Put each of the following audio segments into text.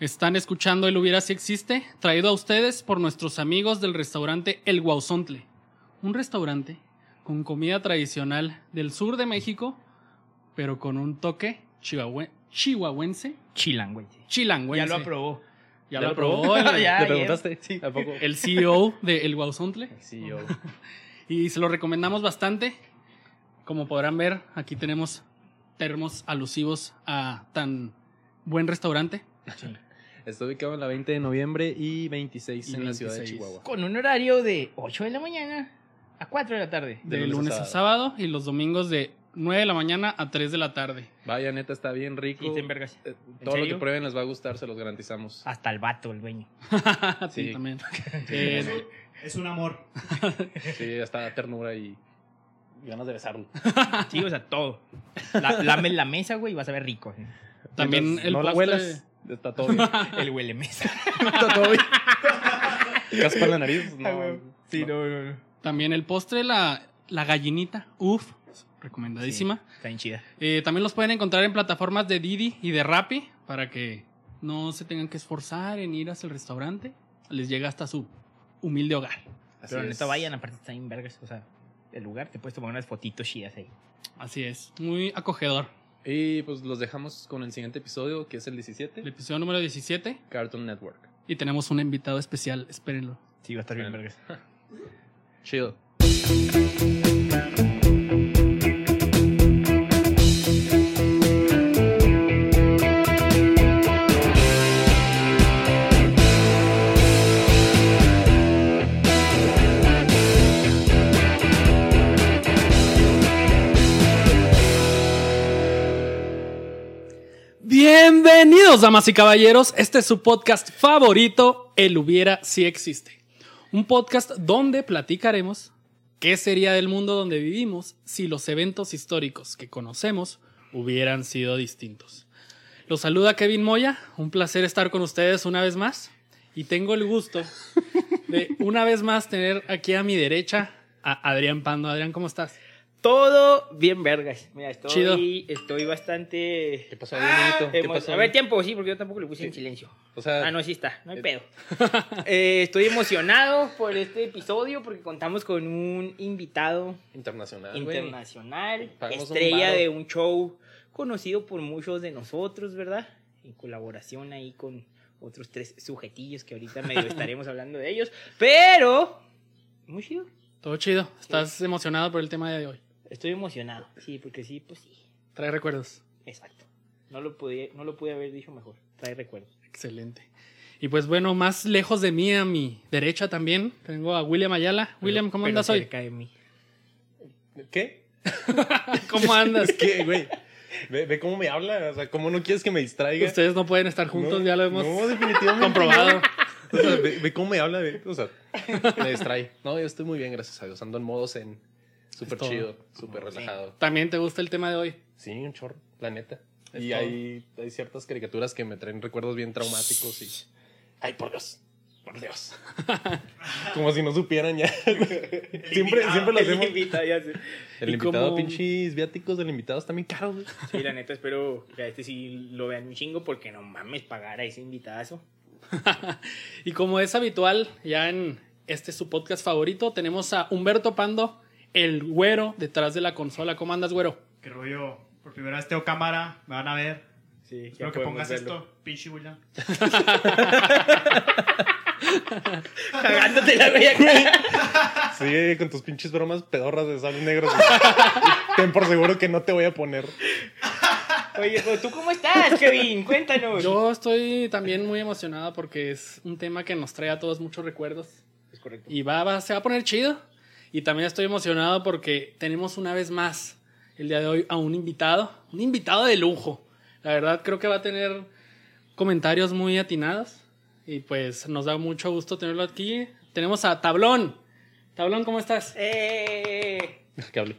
Están escuchando El Hubiera Si Existe, traído a ustedes por nuestros amigos del restaurante El Guauzontle. Un restaurante con comida tradicional del sur de México, pero con un toque chihuahue- chihuahuense, Chilangüense. chilangüense. Ya lo aprobó. Ya lo aprobó el, Ya, ¿Le ya. preguntaste? Sí, ¿a poco? el CEO de El Guauzontle. Sí, yo. Y se lo recomendamos bastante. Como podrán ver, aquí tenemos termos alusivos a tan buen restaurante. Está ubicado en la 20 de noviembre y 26 Y en la ciudad de 26. Chihuahua. Con un horario de 8 de la mañana a 4 de la tarde. De, De lunes, a sábado. y los domingos de 9 de la mañana a 3 de la tarde. Vaya, neta, está bien rico. Y te envergas. Eh, Todo lo que prueben les va a gustar, se los garantizamos. Hasta el vato, el dueño. Sí, Sí. también. Eh, Es un amor. Sí, hasta ternura y ganas de besarlo. Sí, o sea, todo. La, lame la mesa, güey, y vas a ver rico. ¿eh? también Mientras el no postre- está todo bien. El huele mesa. está todo bien. Caspa en la nariz. No, Sí, no, no, no. También el postre, la, la gallinita. Uf, recomendadísima. Está bien chida. Eh, también los pueden encontrar en plataformas de Didi y de Rappi para que no se tengan que esforzar en ir hacia el restaurante. Les llega hasta su humilde hogar. Así Pero neta, vayan, aparte está bien vergas. O sea, el lugar te puedes tomar unas fotitos chidas ahí. Así es, muy acogedor. Y pues los dejamos con el siguiente episodio, que es el 17, El episodio número 17 Cartoon Network. y tenemos un invitado especial, espérenlo. Sí, va a estar bien vergas. Chido. Bienvenidos, damas y caballeros. Este es su podcast favorito, El Hubiera Si Existe. Un podcast donde platicaremos qué sería del mundo donde vivimos si los eventos históricos que conocemos hubieran sido distintos. Los saluda Kevin Moya, un placer estar con ustedes una vez más y tengo el gusto de una vez más tener aquí a mi derecha a Adrián Pando. Adrián, ¿cómo estás? Todo bien vergas. Mira, estoy, Chido. estoy bastante... ¿Qué pasó Benito? ¿Qué pasó? A ver, tiempo, sí, porque yo tampoco le puse en silencio. O sea, Ah, no, sí está, no hay Eh, pedo. Eh, estoy emocionado por este episodio porque contamos con un invitado internacional, internacional, un estrella de un show conocido por muchos de nosotros, ¿verdad? En colaboración ahí con otros tres sujetillos que ahorita medio estaremos hablando de ellos. Pero, muy chido. Todo chido. ¿Estás emocionado por el tema de hoy? Estoy emocionado. Sí, porque sí, pues sí. Trae recuerdos. Exacto. No lo pude, no lo pude haber dicho mejor. Trae recuerdos. Excelente. Y pues bueno, más lejos de mí, a mi derecha también, tengo a William Ayala. William, ¿cómo Pero andas hoy? cerca de mí. ¿Qué? ¿Cómo andas? ¿Qué, güey? Ve, ve cómo me habla, o sea, cómo no quieres que me distraiga. Ustedes no pueden estar juntos, No, ya lo hemos no, definitivamente comprobado. O sea, ve, ve cómo me habla, ve, o sea, me distrae. No, yo estoy muy bien, gracias a Dios. Ando en modo zen. Súper chido, súper Sí. relajado. También te gusta el tema de hoy. Sí, un chorro, la neta. Es y todo. hay, hay ciertas caricaturas que me traen recuerdos bien traumáticos y... Ay, por Dios, por Dios. Como si no supieran ya. siempre, siempre lo hacemos. El ¿Y invitado, cómo- pinches viáticos del invitado están bien caros. Sí, la neta, espero que a este sí lo vean un chingo porque no mames pagar a ese invitazo. Y como es habitual, ya en este su podcast favorito, tenemos a Humberto Pando, el güero detrás de la consola. ¿Cómo andas, güero? Que rollo. Por primera vez tengo cámara. Me van a ver. Sí, Espero que pongas esto. Pinche William. Cagándote la güey acá. Sigue con tus pinches bromas pedorras de sal negros. Ten por seguro que no te voy a poner. Oye, ¿tú cómo estás, Kevin? Cuéntanos. Yo estoy también muy emocionado porque es un tema que nos trae a todos muchos recuerdos. Es correcto. Y va, va- se va a poner chido. Y también estoy emocionado porque tenemos una vez más el día de hoy a un invitado, un invitado de lujo. La verdad creo que va a tener comentarios muy atinados y pues nos da mucho gusto tenerlo aquí. Tenemos a Tablón. Tablón, ¿cómo estás? Eh.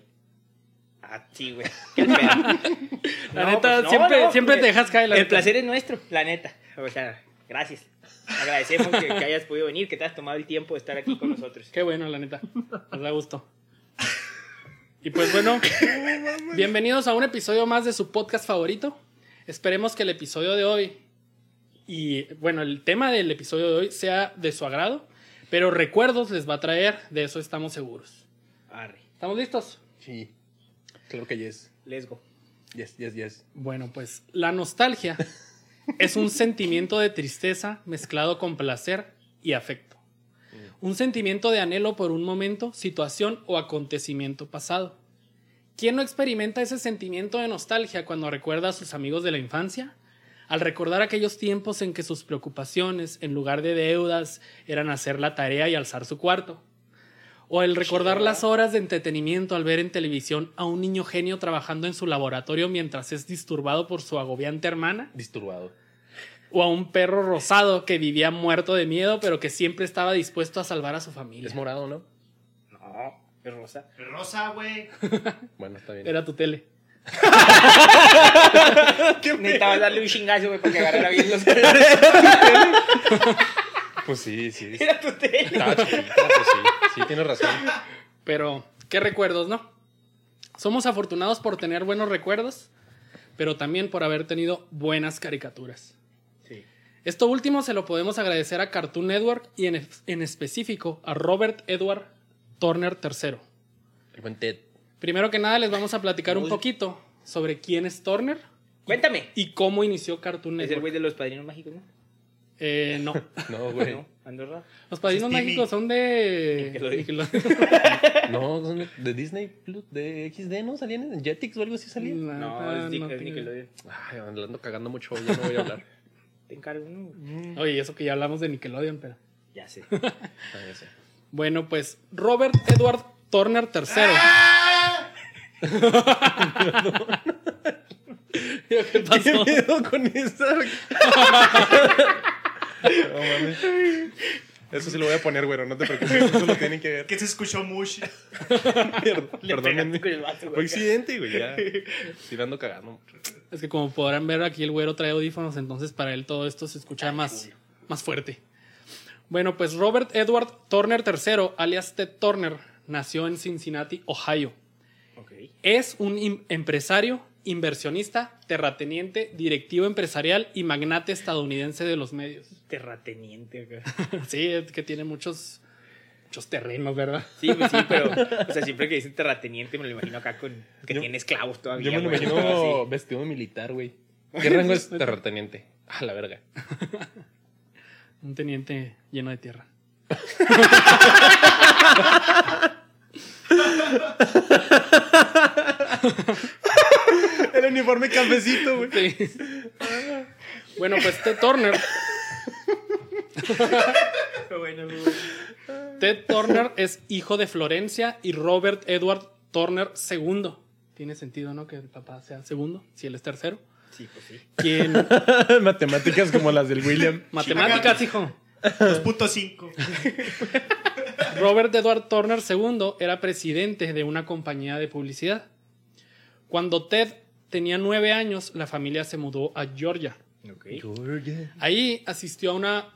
Ah, sí, güey. Qué pedo. La No, neta, pues, no, siempre, no, siempre te dejas caer. la El neta. placer es nuestro, la neta. O sea, gracias. Agradecemos que, que hayas podido venir, que te has tomado el tiempo de estar aquí con nosotros. Qué bueno, la neta. Nos da gusto. Y pues bueno, bienvenidos a un episodio más de su podcast favorito. Esperemos que el episodio de hoy y bueno, el tema del episodio de hoy sea de su agrado, pero recuerdos les va a traer, de eso estamos seguros. Arre. ¿Estamos listos? Sí. Claro que yes. Let's go. Yes, yes, yes. Bueno, pues la nostalgia es un sentimiento de tristeza mezclado con placer y afecto. Un sentimiento de anhelo por un momento, situación o acontecimiento pasado. ¿Quién no experimenta ese sentimiento de nostalgia cuando recuerda a sus amigos de la infancia? Al recordar aquellos tiempos en que sus preocupaciones, en lugar de deudas, eran hacer la tarea y alzar su cuarto. O el recordar las horas de entretenimiento al ver en televisión a un niño genio trabajando en su laboratorio mientras es disturbado por su agobiante hermana. Disturbado. O a un perro rosado que vivía muerto de miedo pero que siempre estaba dispuesto a salvar a su familia. Es morado, ¿no? No, es rosa. Rosa, güey. Bueno, está bien. Era tu tele. Necesitaba darle un chingazo, güey, para que agarrara bien los colores. Pues sí, sí. Era tu tele. Estaba chiquita, pues sí. Sí, tienes razón. Pero, ¿qué recuerdos, no? Somos afortunados por tener buenos recuerdos, pero también por haber tenido buenas caricaturas. Sí. Esto último se lo podemos agradecer a Cartoon Network y en, en específico a Robert Edward Turner III. El buen Ted. Primero que nada les vamos a platicar un poquito sobre quién es Turner Cuéntame. y cómo inició Cartoon Es el Network. güey de los padrinos mágicos, ¿no? Eh, no. No, güey. ¿No? Andorra. Los padrinos mágicos son de Nickelodeon. Nickelodeon. No, son de- Disney Plus, de XD, ¿no? ¿Salían en Jetix o algo así salían? No, es, Dick- no es tengo- Nickelodeon. Ay, ando cagando mucho, ya no voy a hablar. Te encargo, ¿no? Oye, eso que ya hablamos de Nickelodeon, pero. Ya sé. Ah, ya sé. Bueno, pues Robert Edward Turner III. ¿Qué pasó? ¿Qué pedo con esa? No mames. Eso sí lo voy a poner, güero, no te preocupes. Eso lo tienen que ver. Que se escuchó mush. Perdón, Le perdónenme. Fue güey. accidente, güey, ya. Sí, dando cagando. Es que como podrán ver aquí el güero trae audífonos, entonces para él todo esto se escucha más, más fuerte. Bueno, pues Robert Edward Turner III, alias Ted Turner, nació en Cincinnati, Ohio. Ok. Es un empresario, inversionista, terrateniente, directivo empresarial y magnate estadounidense de los medios. Terrateniente. Sí, es que tiene muchos, muchos terrenos, ¿verdad? Sí, pues sí, pero, o sea, siempre que dicen terrateniente me lo imagino acá con que Yo- tiene esclavos todavía. Yo me lo imagino vestido militar, güey. ¿Qué rango es terrateniente? A la verga. Un teniente lleno de tierra. El uniforme cafecito, güey. Sí. Bueno, pues Ted Turner. Bueno. Ted Turner es hijo de Florencia y Robert Edward Turner II. Tiene sentido, ¿no? Que el papá sea segundo, si él es tercero. Sí, pues sí. Quien. Matemáticas como las del William. Matemáticas, hijo. 2.5. Robert Edward Turner II era presidente de una compañía de publicidad. Cuando Ted tenía nueve años, la familia se mudó a Georgia. Ok. Ahí asistió a una.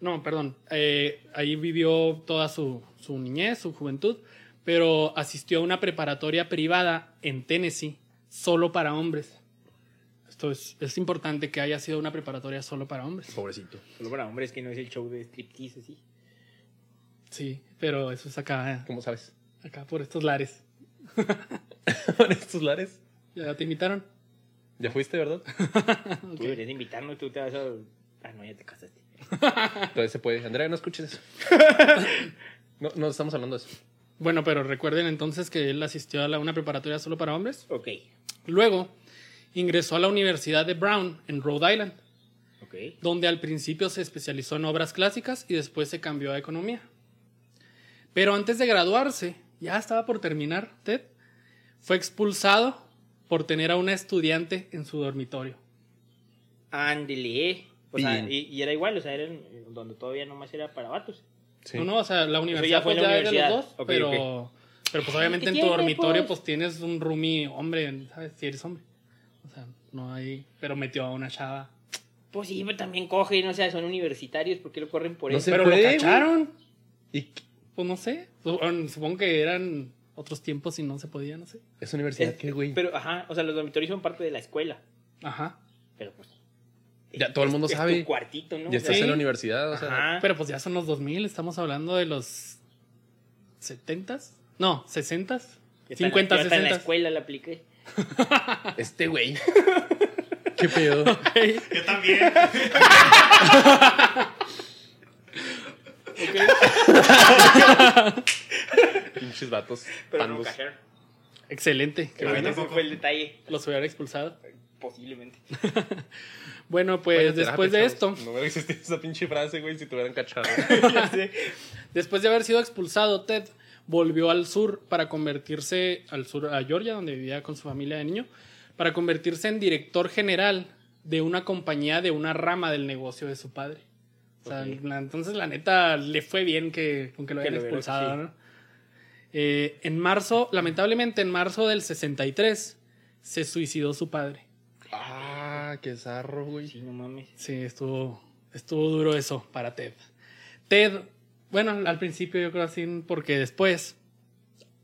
No, perdón. eh, ahí vivió toda su, su niñez, su juventud. Pero asistió a una preparatoria privada en Tennessee, solo para hombres. Esto es, es importante que haya sido una preparatoria solo para hombres. Pobrecito. Solo para hombres que no es el show de striptease así. Sí, pero eso es acá, ¿Cómo sabes? acá por estos lares. ¿Con estos lares? ¿Ya te invitaron? ¿Ya fuiste, verdad? Tú deberías tú te vas a. Ah, no, ya te casaste. Todavía se puede. Andrea, no escuches eso. No, no estamos hablando de eso. Bueno, pero recuerden entonces que él asistió a la- una preparatoria solo para hombres. Ok. Luego ingresó a la Universidad de Brown en Rhode Island, Ok. donde al principio se especializó en obras clásicas y después se cambió a economía. Pero antes de graduarse, ya estaba por terminar, Ted, fue expulsado por tener a una estudiante en su dormitorio. Ándele. O sea, y, y era igual, o sea, era en- donde todavía nomás era para vatos. Sí. No, no, o sea, la universidad ya fue pues, ya de los dos, pero, pero pues obviamente en tu tiene, dormitorio pues? pues tienes un roomie hombre, ¿sabes? Si eres hombre. O sea, no hay, pero metió a una chava. Pues sí, pero también cogen, o sea, son universitarios, ¿por qué lo corren por No eso? pero puede, lo cacharon. ¿Y Pues no sé. Su- Supongo que eran otros tiempos y no se podía, no sé. es universidad Es- qué, güey? Pero, ajá, o sea, los dormitorios son parte de la escuela. Ajá. Pero pues, Ya todo el mundo es sabe. tu cuartito, ¿no? Ya estás sea, en la universidad, o sea. Ajá. Pero pues ya son los 2000, estamos hablando de los 70s. No, 60s. Yo hasta en 50, la- yo hasta en la 60. escuela la apliqué. Este güey. ¿Qué pedo? Yo también. Pinches vatos. Pero no pandos. cajeron. Excelente. Qué bueno. ese fue el detalle. Los hubiera expulsado. Posiblemente. Bueno, pues Vaya después terapia, de chavos. esto, No hubiera existido esa pinche frase, güey, si te hubieran cachado. Después de haber sido expulsado, Ted volvió al sur para convertirse al sur a Georgia, donde vivía con su familia de niño, para convertirse en director general de una compañía de una rama del negocio de su padre. O sea, la- entonces la neta le fue bien que, con que lo Que hayan expulsado, sí. ¿no? Eh, en marzo, lamentablemente en marzo del 63, se suicidó su padre. ah, qué zarro, güey. Sí, no mames. Sí, estuvo, estuvo duro eso para Ted. Ted, bueno, al principio yo creo así, porque después,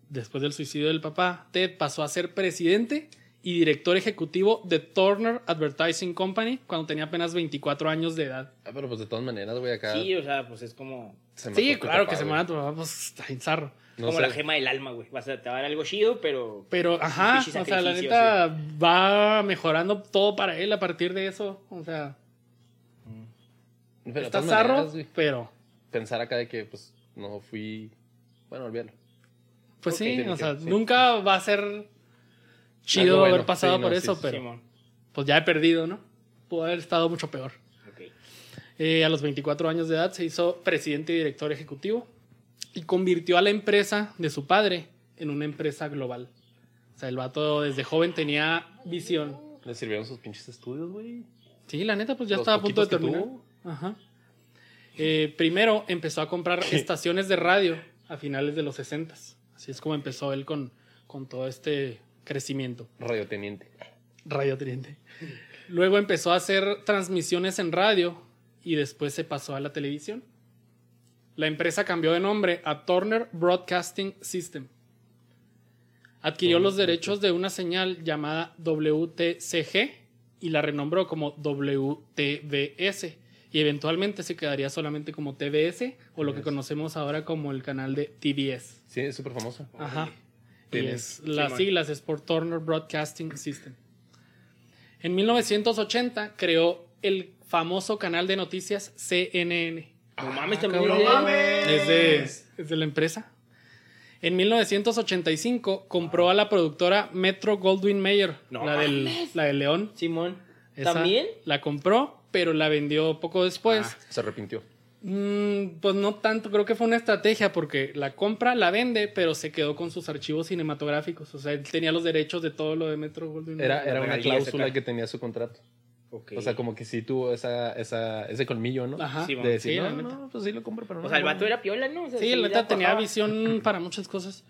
después del suicidio del papá, Ted pasó a ser presidente y director ejecutivo de Turner Advertising Company cuando tenía apenas 24 años de edad. Ah, pero pues de todas maneras, güey, acá. Sí, o sea, pues es como, se Sí, claro papá, que se manda tu papá, pues está bien zarro. No como sé. la gema del alma, güey. Vas a, te va a dar algo chido, pero. Pero, ajá, o sea, la neta va mejorando todo para él a partir de eso. O sea, Pero está zarro, maneras, pero Pensar acá de que, pues, no fui. Bueno, olvídalo. Pues sí, o que- sea, sí. nunca va a ser chido bueno, haber pasado sí, por eso, sí, pero pues ya he perdido, ¿no? Pudo haber estado mucho peor. Eh, a los 24 años de edad se hizo presidente y director ejecutivo y convirtió a la empresa de su padre en una empresa global. O sea, el vato desde joven tenía visión. Le sirvieron sus pinches estudios, güey. Sí, la neta, pues ya Los estaba a punto de terminar. Ajá. Eh, primero empezó a comprar estaciones de radio a finales de los 60. Así es como empezó él con, con todo este crecimiento. Radioteniente. Radio Tridente. Luego empezó a hacer transmisiones en radio y después se pasó a la televisión. La empresa cambió de nombre a Turner Broadcasting System. Adquirió los derechos de una señal llamada WTCG y la renombró como WTBS y eventualmente se quedaría solamente como TBS o lo que conocemos ahora como el canal de TBS. Sí, es súper famoso. Ajá. Y es, las siglas es por Turner Broadcasting System. En 1980 creó el famoso canal de noticias CNN. No mames, Ah, también. cabrón. de- ¡No mames! Es de, es de la empresa. En 1985 compró a la productora Metro Goldwyn Mayer, No la, del, la del León. Simón. Esa ¿También? La compró, pero la vendió poco después. Ah. Se arrepintió. Mm, pues no tanto, creo que fue una estrategia porque la compra, la vende, pero se quedó con sus archivos cinematográficos. O sea, él tenía los derechos de todo lo de Metro Goldwyn Era, Mayer. era una cláusula que tenía su contrato. O sea, como que sí tuvo esa, esa, ese colmillo, ¿no? Ajá. Sí, De decir, Sí, no, pues sí lo compro, pero no. O sea, el vato era piola, ¿no? O sea, Sí, la la neta tenía visión para muchas cosas.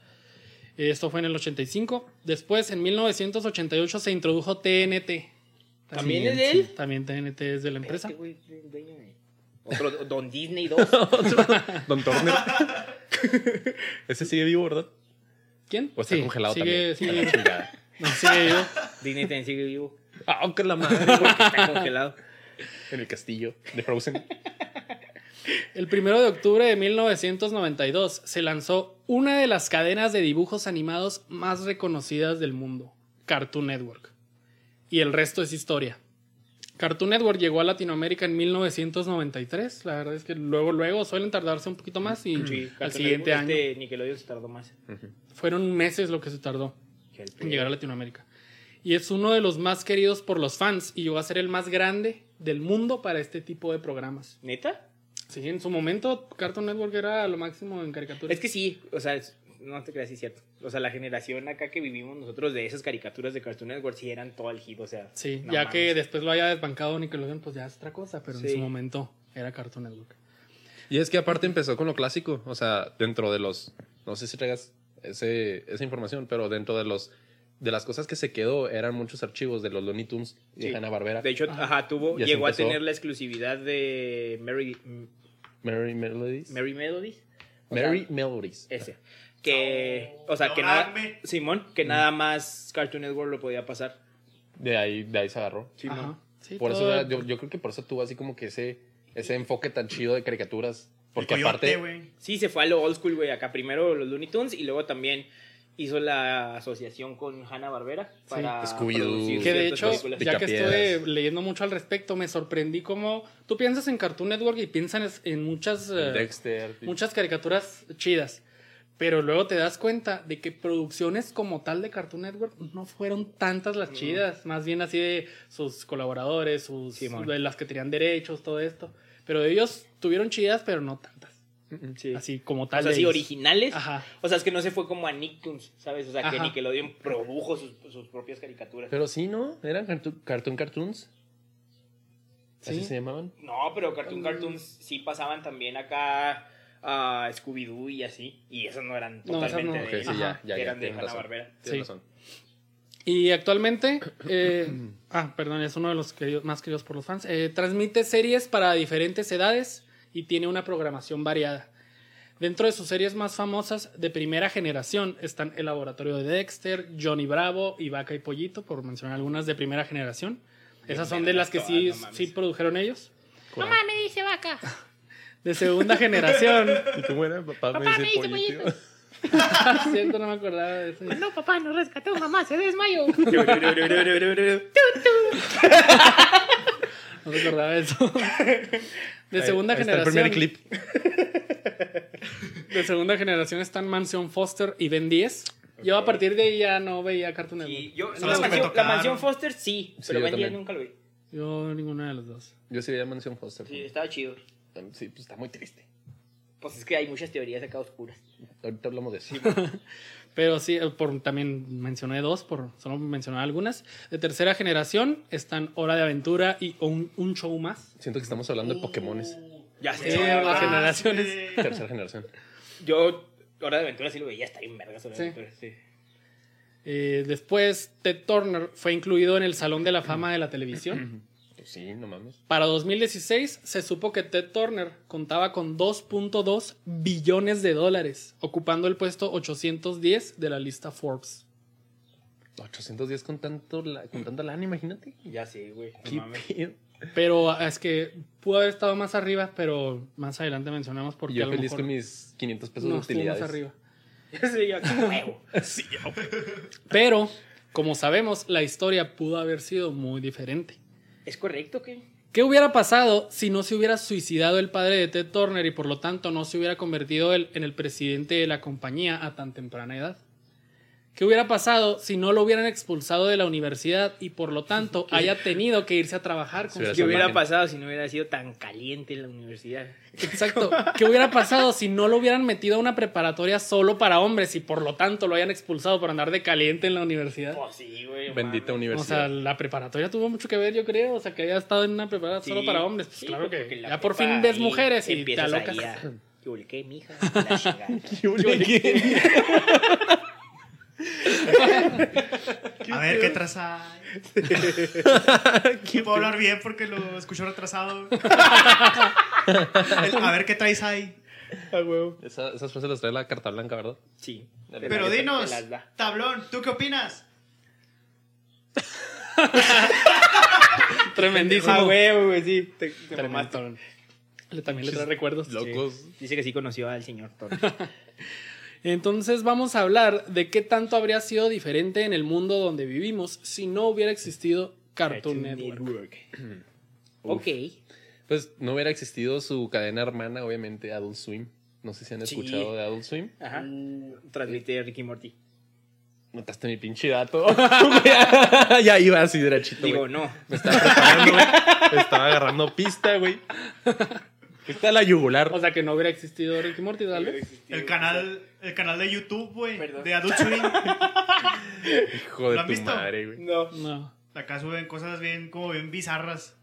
Esto fue en el 85. Después, en 1988, se introdujo TNT. ¿También es de él? También TNT es de la empresa. Este güey Otro Don Disney 2. Don Turner. Ese sigue vivo, ¿verdad? ¿Quién? O está Sí, congelado sigue, también. Sigue, la chingada. no, sigue vivo. Disney también sigue vivo. Ah, aunque la madre. Porque está congelado. en el castillo de Frozen. El primero de octubre de 1992 se lanzó una de las cadenas de dibujos animados más reconocidas del mundo, Cartoon Network. Y el resto es historia. Cartoon Network llegó a Latinoamérica en 1993. La verdad es que luego, luego suelen tardarse un poquito más y Sí, al Cartoon siguiente Network, año. Este Nickelodeon se tardó más. Fueron meses lo que se tardó que en llegar a Latinoamérica. Y es uno de los más queridos por los fans y llegó a ser el más grande del mundo para este tipo de programas. ¿Neta? Sí, en su momento Cartoon Network era lo máximo en caricaturas. Es que sí, o sea, es- no te creas, sí es cierto. O sea, la generación acá que vivimos nosotros de esas caricaturas de Cartoon Network sí eran todo el hit, o sea. Sí, no ya mames. que después lo haya desbancado Nickelodeon, pues ya es otra cosa, pero en su momento era Cartoon Network. Y es que aparte empezó con lo clásico. O sea, dentro de los. No sé si traigas ese, esa información, pero dentro de los. De las cosas que se quedó eran muchos archivos de los Looney Tunes y Sí. de Hanna Barbera. De hecho, Ajá. ajá, tuvo, llegó a tener la exclusividad de Mary, Mary Melodies. Mary Melodies. O Mary sea, Melodies. ese. Que, o sea, que nada. Simón, que nada más Cartoon Network lo podía pasar. De ahí, de ahí se agarró. Simón. Sí, Por eso todo- yo, yo creo que por eso tuvo así como que ese, ese enfoque tan chido de caricaturas. Porque coyote, aparte. Sí, se fue a lo old school, güey. Acá primero los Looney Tunes y luego también hizo la asociación con Hanna Barbera para Scooby-Doo. producir Que de hecho, películas. ya que estuve leyendo mucho al respecto, me sorprendí cómo tú piensas en Cartoon Network y piensas en muchas, eh, Dexter. muchas caricaturas chidas. Pero luego te das cuenta de que producciones como tal de Cartoon Network no fueron tantas las chidas. Más bien así de sus colaboradores, sus, Simón. de las que tenían derechos, todo esto. Pero ellos tuvieron chidas, pero no tantas. Sí. Así como O tal. sea, de sí, originales. Ajá. O sea, es que no se fue como a Nicktoons, ¿sabes? O sea, que Ajá. Nickelodeon produjo sus, sus propias caricaturas. Pero sí, ¿no? Eran cartoon, cartoon cartoons. ¿Así Sí. se llamaban? No, pero Cartoon Cartoons sí pasaban también acá a Scooby-Doo y así. Y esas no eran No, esas totalmente no. De sí, ellos, ya, ya, ya. eran de. Hanna-Barbera. Sí. razón. Y actualmente, eh, ah, perdón, es uno de los queridos- más queridos por los fans. eh, transmite series para diferentes edades y tiene una programación variada. Dentro de sus series más famosas de primera generación están El Laboratorio de Dexter, Johnny Bravo y Vaca y Pollito, por mencionar algunas de primera generación. Esas son de las que sí, no sí produjeron ellos. Mamá me dice vaca. De segunda generación. ¿Y cómo era? Papá, Papá, me me dice dice pollito. pollito. Cierto, no me acordaba de eso. No, papá, no rescató, mamá, se desmayó. No me acordaba de eso. De segunda Ahí está el generación. primer clip. De segunda generación están Mansion Foster y Ben 10. Yo a partir de ahí ya no veía Cartoon Network. Y yo, la, las mansión, la mansión Foster sí, Sí, pero yo Ben 10 también. nunca lo vi. Yo ninguna de los dos. Yo sí veía Mansión Foster. Sí, estaba chido. Sí, pues está muy triste. Pues es que hay muchas teorías acá oscuras. Ahorita hablamos de eso. Pero sí, eh, por, también mencioné dos, por solo mencionar algunas. De tercera generación están Hora de Aventura y un, un show más. Siento que estamos hablando de Pokémones. Ya Sí, sé. las generaciones. güey. Tercera generación. Yo, Hora de Aventura sí lo veía, está bien vergas Hora de Sí. Aventura, sí. Eh, después, Ted Turner fue incluido en el Salón de la Fama de la Televisión. Sí, no mames. Para 2016 se supo que Ted Turner contaba con 2.2 billones de dólares, ocupando el puesto 810 de la lista Forbes. 810 con tanto la, con tanta lana, imagínate. Ya sé, güey. Pero ah, es que pudo haber estado más arriba, pero más adelante mencionamos porque yo a lo feliz mejor con mis 500 pesos no de estuvo más utilidades. arriba. Ya sé, yo, huevo. Pero, como sabemos, la historia pudo haber sido muy diferente. ¿Es correcto que? ¿Qué hubiera pasado si no se hubiera suicidado el padre de Ted Turner y por lo tanto no se hubiera convertido él en el presidente de la compañía a tan temprana edad? ¿Qué hubiera pasado si no lo hubieran expulsado de la universidad y por lo tanto haya tenido que irse a trabajar con su ¿Qué hubiera imagen. pasado si no hubiera sido tan caliente en la universidad? Exacto. ¿Qué hubiera pasado si no lo hubieran metido a una preparatoria solo para hombres y por lo tanto lo hayan expulsado por andar de caliente en la universidad? Pues sí, güey. Bendita mames. O sea, universidad. la preparatoria tuvo mucho que ver, yo creo. O sea, que haya estado en una preparatoria Sí, solo para hombres. Pues sí, claro que la ya por fin ves mujeres y te alocas. ¿Qué qué, mija? La chingada. A ver qué traza. No puedo hablar bien porque lo escucho retrasado. El- a ver qué traes ahí. Esa- esas frases las trae la carta blanca, ¿verdad? Sí. Pero dinos, tablón, ¿tú qué opinas? Tremendísimo. Ah, güey, güey, sí. Te, te Tremendo. También le trae recuerdos. Locos. Dice que sí conoció al señor Thor. Entonces vamos a hablar de qué tanto habría sido diferente en el mundo donde vivimos si no hubiera existido Cartoon Network. ok. Pues no hubiera existido su cadena hermana, obviamente, Adult Swim. No sé si han Sí. escuchado de Adult Swim. Ajá. Transmite Ricky Morty. Notaste mi pinche dato. ya iba así derechito, Digo, no. Me estaba preparando, güey. Me estaba agarrando pista, güey. Está la yugular. O sea que no hubiera existido Ricky Morty, tal vez. El canal, el canal de YouTube, güey, de Adult Swim. Hijo de ¿Lo han tu visto? madre, güey. No. No. Acá suben cosas bien, como bien bizarras.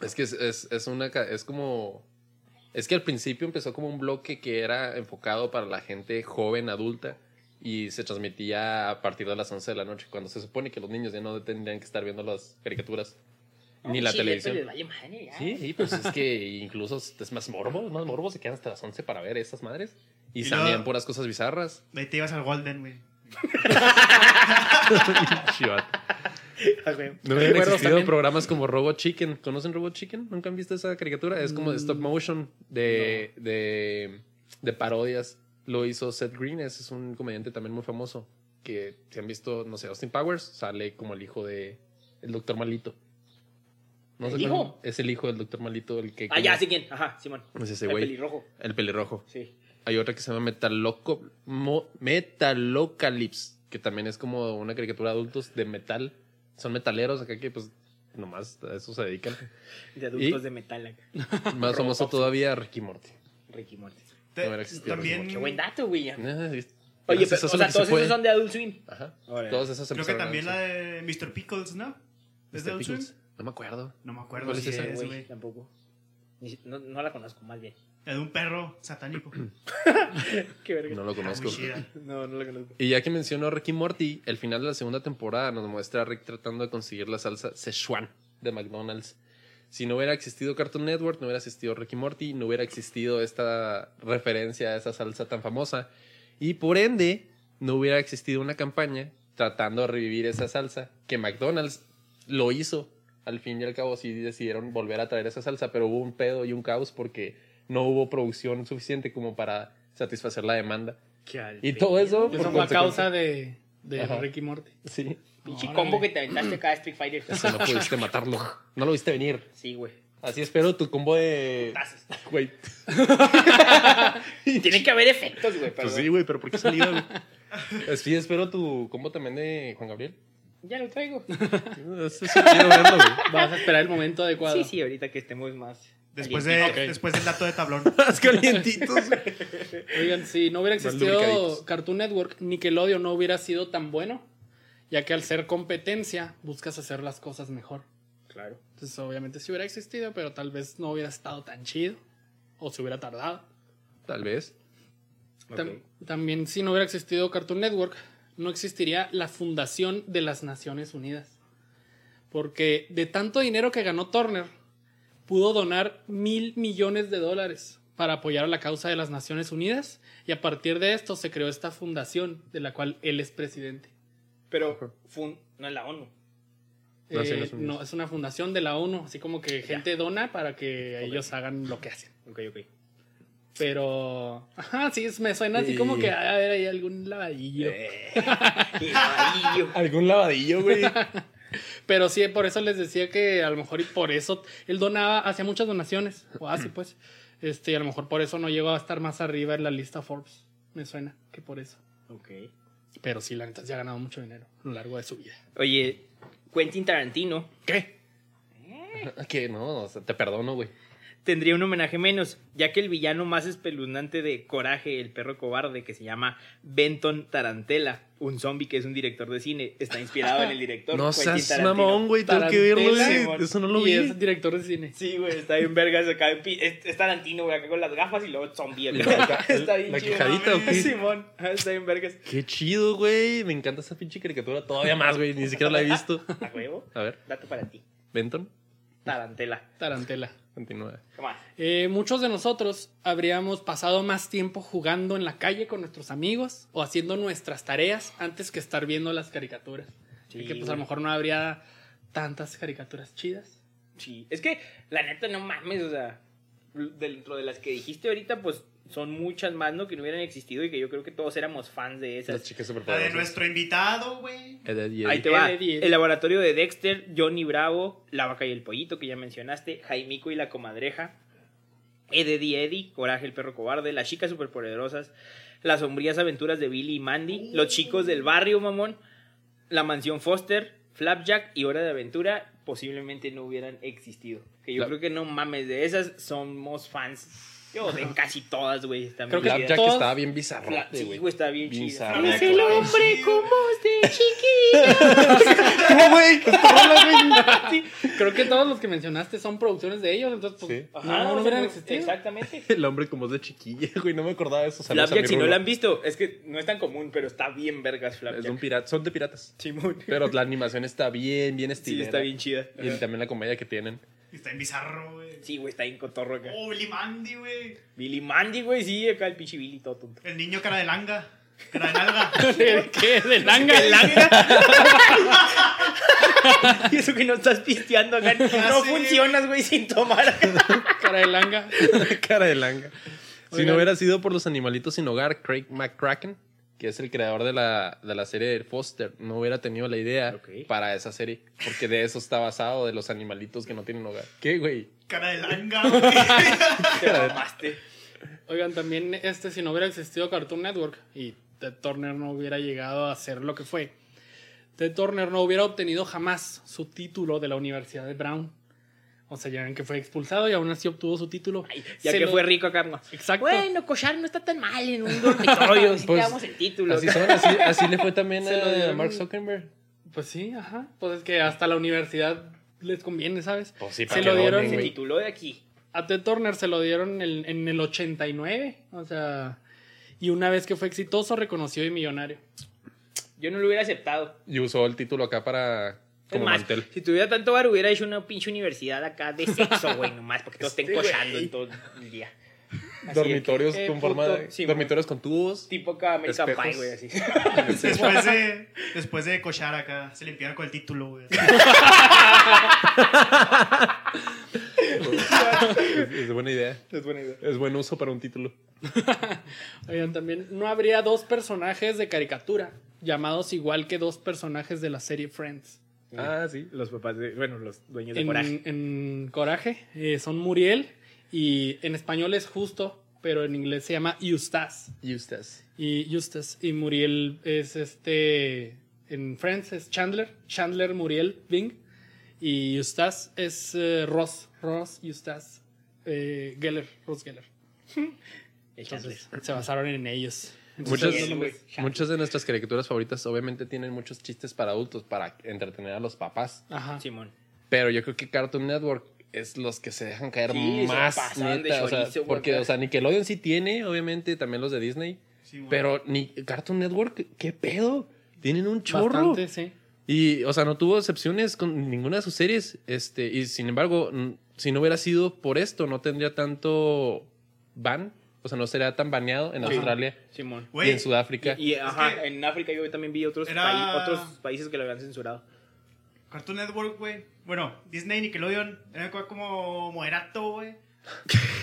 Es que es, es, es una. Es como. Es que al principio empezó como un bloque que era enfocado para la gente joven, adulta. Y se transmitía a partir de las 11 de la noche, cuando se supone que los niños ya no tendrían que estar viendo las caricaturas. Ni la Sí, televisión. Vale madre. Sí, sí, pues es que incluso es más morbo, es más morbo, se quedan hasta las 11 para ver esas madres. Y Y también luego- puras cosas bizarras. De ahí te ibas al Golden, güey. Ah, güey. No hubieran Recuerdos existido también. programas como Robot Chicken. ¿Conocen Robot Chicken? ¿Nunca han visto esa caricatura? Es como de stop motion de, de, de parodias. Lo hizo Seth Green, ese es un comediante también muy famoso. Que si han visto, no sé, Austin Powers, sale como el hijo de el Doctor Malito. No ¿El sé hijo? Es el hijo del Doctor Malito, el que. Ah, ya, sí, quién. Ajá, Simón. Es ese El güey. pelirrojo. El pelirrojo. Sí. Hay otra que se llama Metaloco, Mo- Metalocalypse, que también es como una caricatura de adultos de metal. Son metaleros acá que pues nomás a eso se dedican. De adultos ¿Y? de metal acá. Más famoso todavía Ricky Morty. Ricky Morty. Te- No hubiera existido también Qué buen dato, güey. Eh, Oye, pero, o sea, todos esos son de Adult Swim. Ajá. Órale. Todas esas Creo que también la de Mr. Pickles, ¿no? ¿Es de. Adult Swim? No me acuerdo. No me acuerdo ¿Cuál es si esa, es, güey, güey. tampoco. No, no la conozco, más bien. La de un perro satánico. Qué verga. No lo conozco. No, no la conozco. Y ya que mencionó Ricky Morty, el final de la segunda temporada nos muestra a Rick tratando de conseguir la salsa Szechuan de McDonald's. Si no hubiera existido Cartoon Network, no hubiera existido Ricky Morty, no hubiera existido esta referencia a esa salsa tan famosa. Y por ende, no hubiera existido una campaña tratando de revivir esa salsa que McDonald's lo hizo. Al fin y al cabo, sí decidieron volver a traer esa salsa, pero hubo un pedo y un caos porque no hubo producción suficiente como para satisfacer la demanda. Y todo eso Eso por fue a causa de, de Ajá. Ricky Morty. Sí. Pinche combo que te aventaste acá de Street Fighter. Eso no pudiste matarlo. No lo viste venir. Sí, güey. Así espero tu combo de. Güey. Tiene que haber efectos, güey. Pues sí, güey, pero ¿por qué salida, güey? Sí, espero tu combo también de Juan Gabriel. Ya lo traigo. Eso sí quiero verlo, güey. Vas a esperar el momento adecuado. Sí, sí, ahorita que estemos más. Después, de, después del dato de tablón. Más calientitos. Oigan, si no hubiera existido. Cartoon Network, Nickelodeon no hubiera sido tan bueno, ya que al ser competencia buscas hacer las cosas mejor. Claro. Entonces, obviamente sí hubiera existido, pero tal vez no hubiera estado tan chido o se hubiera tardado. Tal vez. Tam- También si no hubiera existido Cartoon Network, no existiría la Fundación de las Naciones Unidas. Porque de tanto dinero que ganó Turner, pudo donar mil millones de dólares para apoyar a la causa de las Naciones Unidas y a partir de esto se creó esta fundación de la cual él es presidente. Pero fun- no es la ONU. Eh, no, es una fundación de la ONU, así como que gente dona para que ellos hagan lo que hacen. Ok, ok. Pero, ajá, sí, me suena así Sí. como que a ver, hay algún lavadillo. Y lavadillo. Algún lavadillo, güey. Pero sí, por eso les decía que a lo mejor y por eso él donaba, hacía muchas donaciones, o así pues. Este, y a lo mejor por eso no llegó a estar más arriba en la lista Forbes. Me suena que por eso. ok. Pero sí, la neta, sí ha ganado mucho dinero a lo largo de su vida. Oye, Quentin Tarantino ¿Qué? Que no, o sea, te perdono, güey. Tendría un homenaje menos, ya que el villano más espeluznante de Coraje, el perro cobarde, que se llama Benton Tarantella, un zombie que es un director de cine, está inspirado en el director. No seas mamón, güey. Tengo que verlo, Tarantela, güey. Eso no lo y vi. es director de cine. Sí, güey, está bien vergas acá. Es, es Tarantino, güey, acá con las gafas y luego zombie. Está bien la ¿o qué? Simón, está bien vergas. Qué chido, güey. Me encanta esa pinche caricatura. Todavía más, güey. Ni siquiera la he visto. A huevo, A ver, dato para ti. Benton. Tarantela. Tarantela. Continúa. ¿Qué más? Eh, muchos de nosotros habríamos pasado más tiempo jugando en la calle con nuestros amigos o haciendo nuestras tareas antes que estar viendo las caricaturas. Sí, Así que pues a lo mejor no habría tantas caricaturas chidas. Sí, es que la neta no mames, o sea, dentro de las que dijiste ahorita, pues son muchas más, ¿no? Que no hubieran existido y que yo creo que todos éramos fans de Las esas. chicas La de nuestro invitado, güey. Ahí te va. El laboratorio de Dexter, Johnny Bravo, La vaca y el pollito, que ya mencionaste, Jaimico y la comadreja, Ed, Eddie, Eddie, Coraje el perro cobarde, Las chicas superpoderosas, Las sombrías aventuras de Billy y Mandy, Los chicos del barrio, mamón, La mansión Foster, Flapjack y Hora de Aventura posiblemente no hubieran existido. Que yo La- creo que no mames, de esas somos fans. Yo de casi todas, güey. Creo que. Flapjack estaba bien Fla- bizarrote, Sí, güey. está bien chido. Bizarro. Es el hombre con voz de ¿Cómo, güey? Sí. Creo que todos los que mencionaste son producciones de ellos, entonces pues Sí. no, Ajá, no o sea, hubieran existido. Exactamente. El hombre como de chiquilla, güey. No me acordaba de eso. Flapjack, si no la han visto, es que no es tan común, pero está bien vergas Es de un Flapjack. pirata. Son de piratas. Simón. Pero la animación está bien, bien Sí, estilera. está bien chida. Y también la comedia que tienen. Y Está en bizarro, güey. Sí, güey, está bien cotorro acá. Oh, Billy Mandy, güey. Billy Mandy, güey, sí, acá el pinche Billy todo tonto. El niño cara de langa. Cara de nalga. ¿De qué? ¿De langa? ¿El langa? y eso que no estás pisteando acá. No sí. funcionas, güey, sin tomar. Cara de langa. Cara de langa. Si Oigan. no hubiera sido por los animalitos sin hogar, Craig McCracken, que es el creador de la, de la serie de Foster, no hubiera tenido la idea para esa serie. Porque de eso está basado, de los animalitos que no tienen hogar. ¿Qué, güey? Cara de langa, güey. Te mamaste. Oigan, también este, si no hubiera existido Cartoon Network y Ted Turner no hubiera llegado a ser lo que fue, Ted Turner no hubiera obtenido jamás su título de la Universidad de Brown. O sea, ya ven que fue expulsado y aún así obtuvo su título. Ya Se que lo- fue rico acá. ¿no? Exacto. Bueno, cochar no está tan mal en un dormitorio. Si Pues, damos el título. Así, son, así, así le fue también Se lo a dieron- Mark Zuckerberg. Pues sí, ajá. Pues es que hasta la universidad les conviene, ¿sabes? Pues sí, se para lo que dieron Se tituló de aquí. a Ted Turner se lo dieron en el, en el 89, o sea, y una vez que fue exitoso, reconocido y millonario. Yo no lo hubiera aceptado. Y usó el título acá para... Es Como más, mantel. si tuviera tanto bar, hubiera hecho una pinche universidad acá de sexo, güey, nomás, porque todos estén cochando en todo el día. Así Dormitorios que, eh, con forma puto, de... sí, dormitorios con tubos. Tipo acá American. Pie, güey, así. Después de, después de cochar acá, se limpiaron con el título, güey. Es, es buena idea. Es buena idea. Es buen uso para un título. Oigan, también no habría dos personajes de caricatura llamados igual que dos personajes de la serie Friends. Ah, sí. Los papás de, bueno, los dueños de En Coraje. en Coraje eh, son Muriel y en español es justo, pero en inglés se llama Eustace. Eustace. Y Eustace y Muriel es este. En Friends es Chandler. Chandler, Muriel, Bing. Y Eustace es eh, Ross. Ross, Eustace. eh, Geller. Ross Geller. Entonces, se basaron en ellos. Muchas, muchas de nuestras caricaturas favoritas obviamente tienen muchos chistes para adultos, para entretener a los papás. Ajá. Simón. Pero yo creo que Cartoon Network es los que se dejan caer Sí, más pasaban de neta. O sea, porque, o sea, Nickelodeon sí tiene, obviamente, también los de Disney. Sí, güey. Pero ni Cartoon Network, ¿qué pedo? Tienen un chorro. Bastante, sí. Y, o sea, no tuvo excepciones con ninguna de sus series. Este, y sin embargo, si no hubiera sido por esto, no tendría tanto ban. O sea, no sería tan baneado en. Australia Simón. y en Sudáfrica. Y, y, ajá, que- en África yo también vi otros, Era- paí- otros países que lo habían censurado. Cartoon Network, güey. Bueno, Disney, Nickelodeon, era como moderato, güey.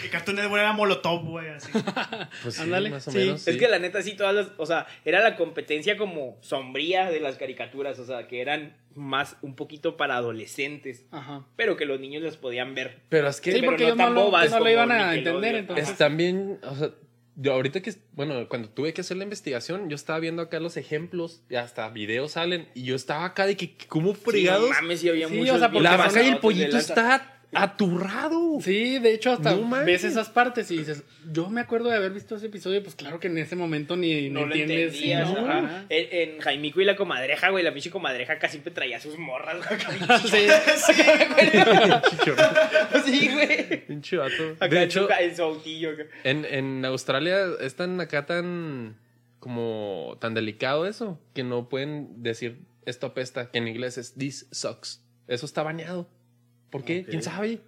Y Cartoon Network era Molotov, güey, así. Pues sí, Ándale, más o sí. menos. Es sí. que la neta sí, todas las, o sea, era la competencia como sombría de las caricaturas, o sea, que eran más un poquito para adolescentes, Ajá. pero que los niños las podían ver. Pero es que Sí, pero porque no ellos no tan lo, bobas no lo iban a entender. Entonces, Están bien, o sea, yo ahorita que, bueno, cuando tuve que hacer la investigación, yo estaba viendo acá los ejemplos y hasta videos salen y yo estaba acá de que, ¿cómo fregados? Sí, no mames, sí había Sí, muchos o sea, la vaca y el pollito lanza. está aturrado. Sí, de hecho, hasta No ves esas partes y dices, yo me acuerdo de haber visto ese episodio, pues claro que en ese momento ni, No lo entiendes. entendías, sí, ¿no? ajá. Ajá. En, en Jaimico y la comadreja, güey, la pinche comadreja casi siempre traía sus morras, Sí. Sí, güey. Pinche vato. Acá De hecho, en su- en autillo. en, en Australia es tan acá tan como tan delicado eso que no pueden decir esto apesta, que en inglés es this sucks. Eso está baneado. ¿Por qué? ¿Quién sabe?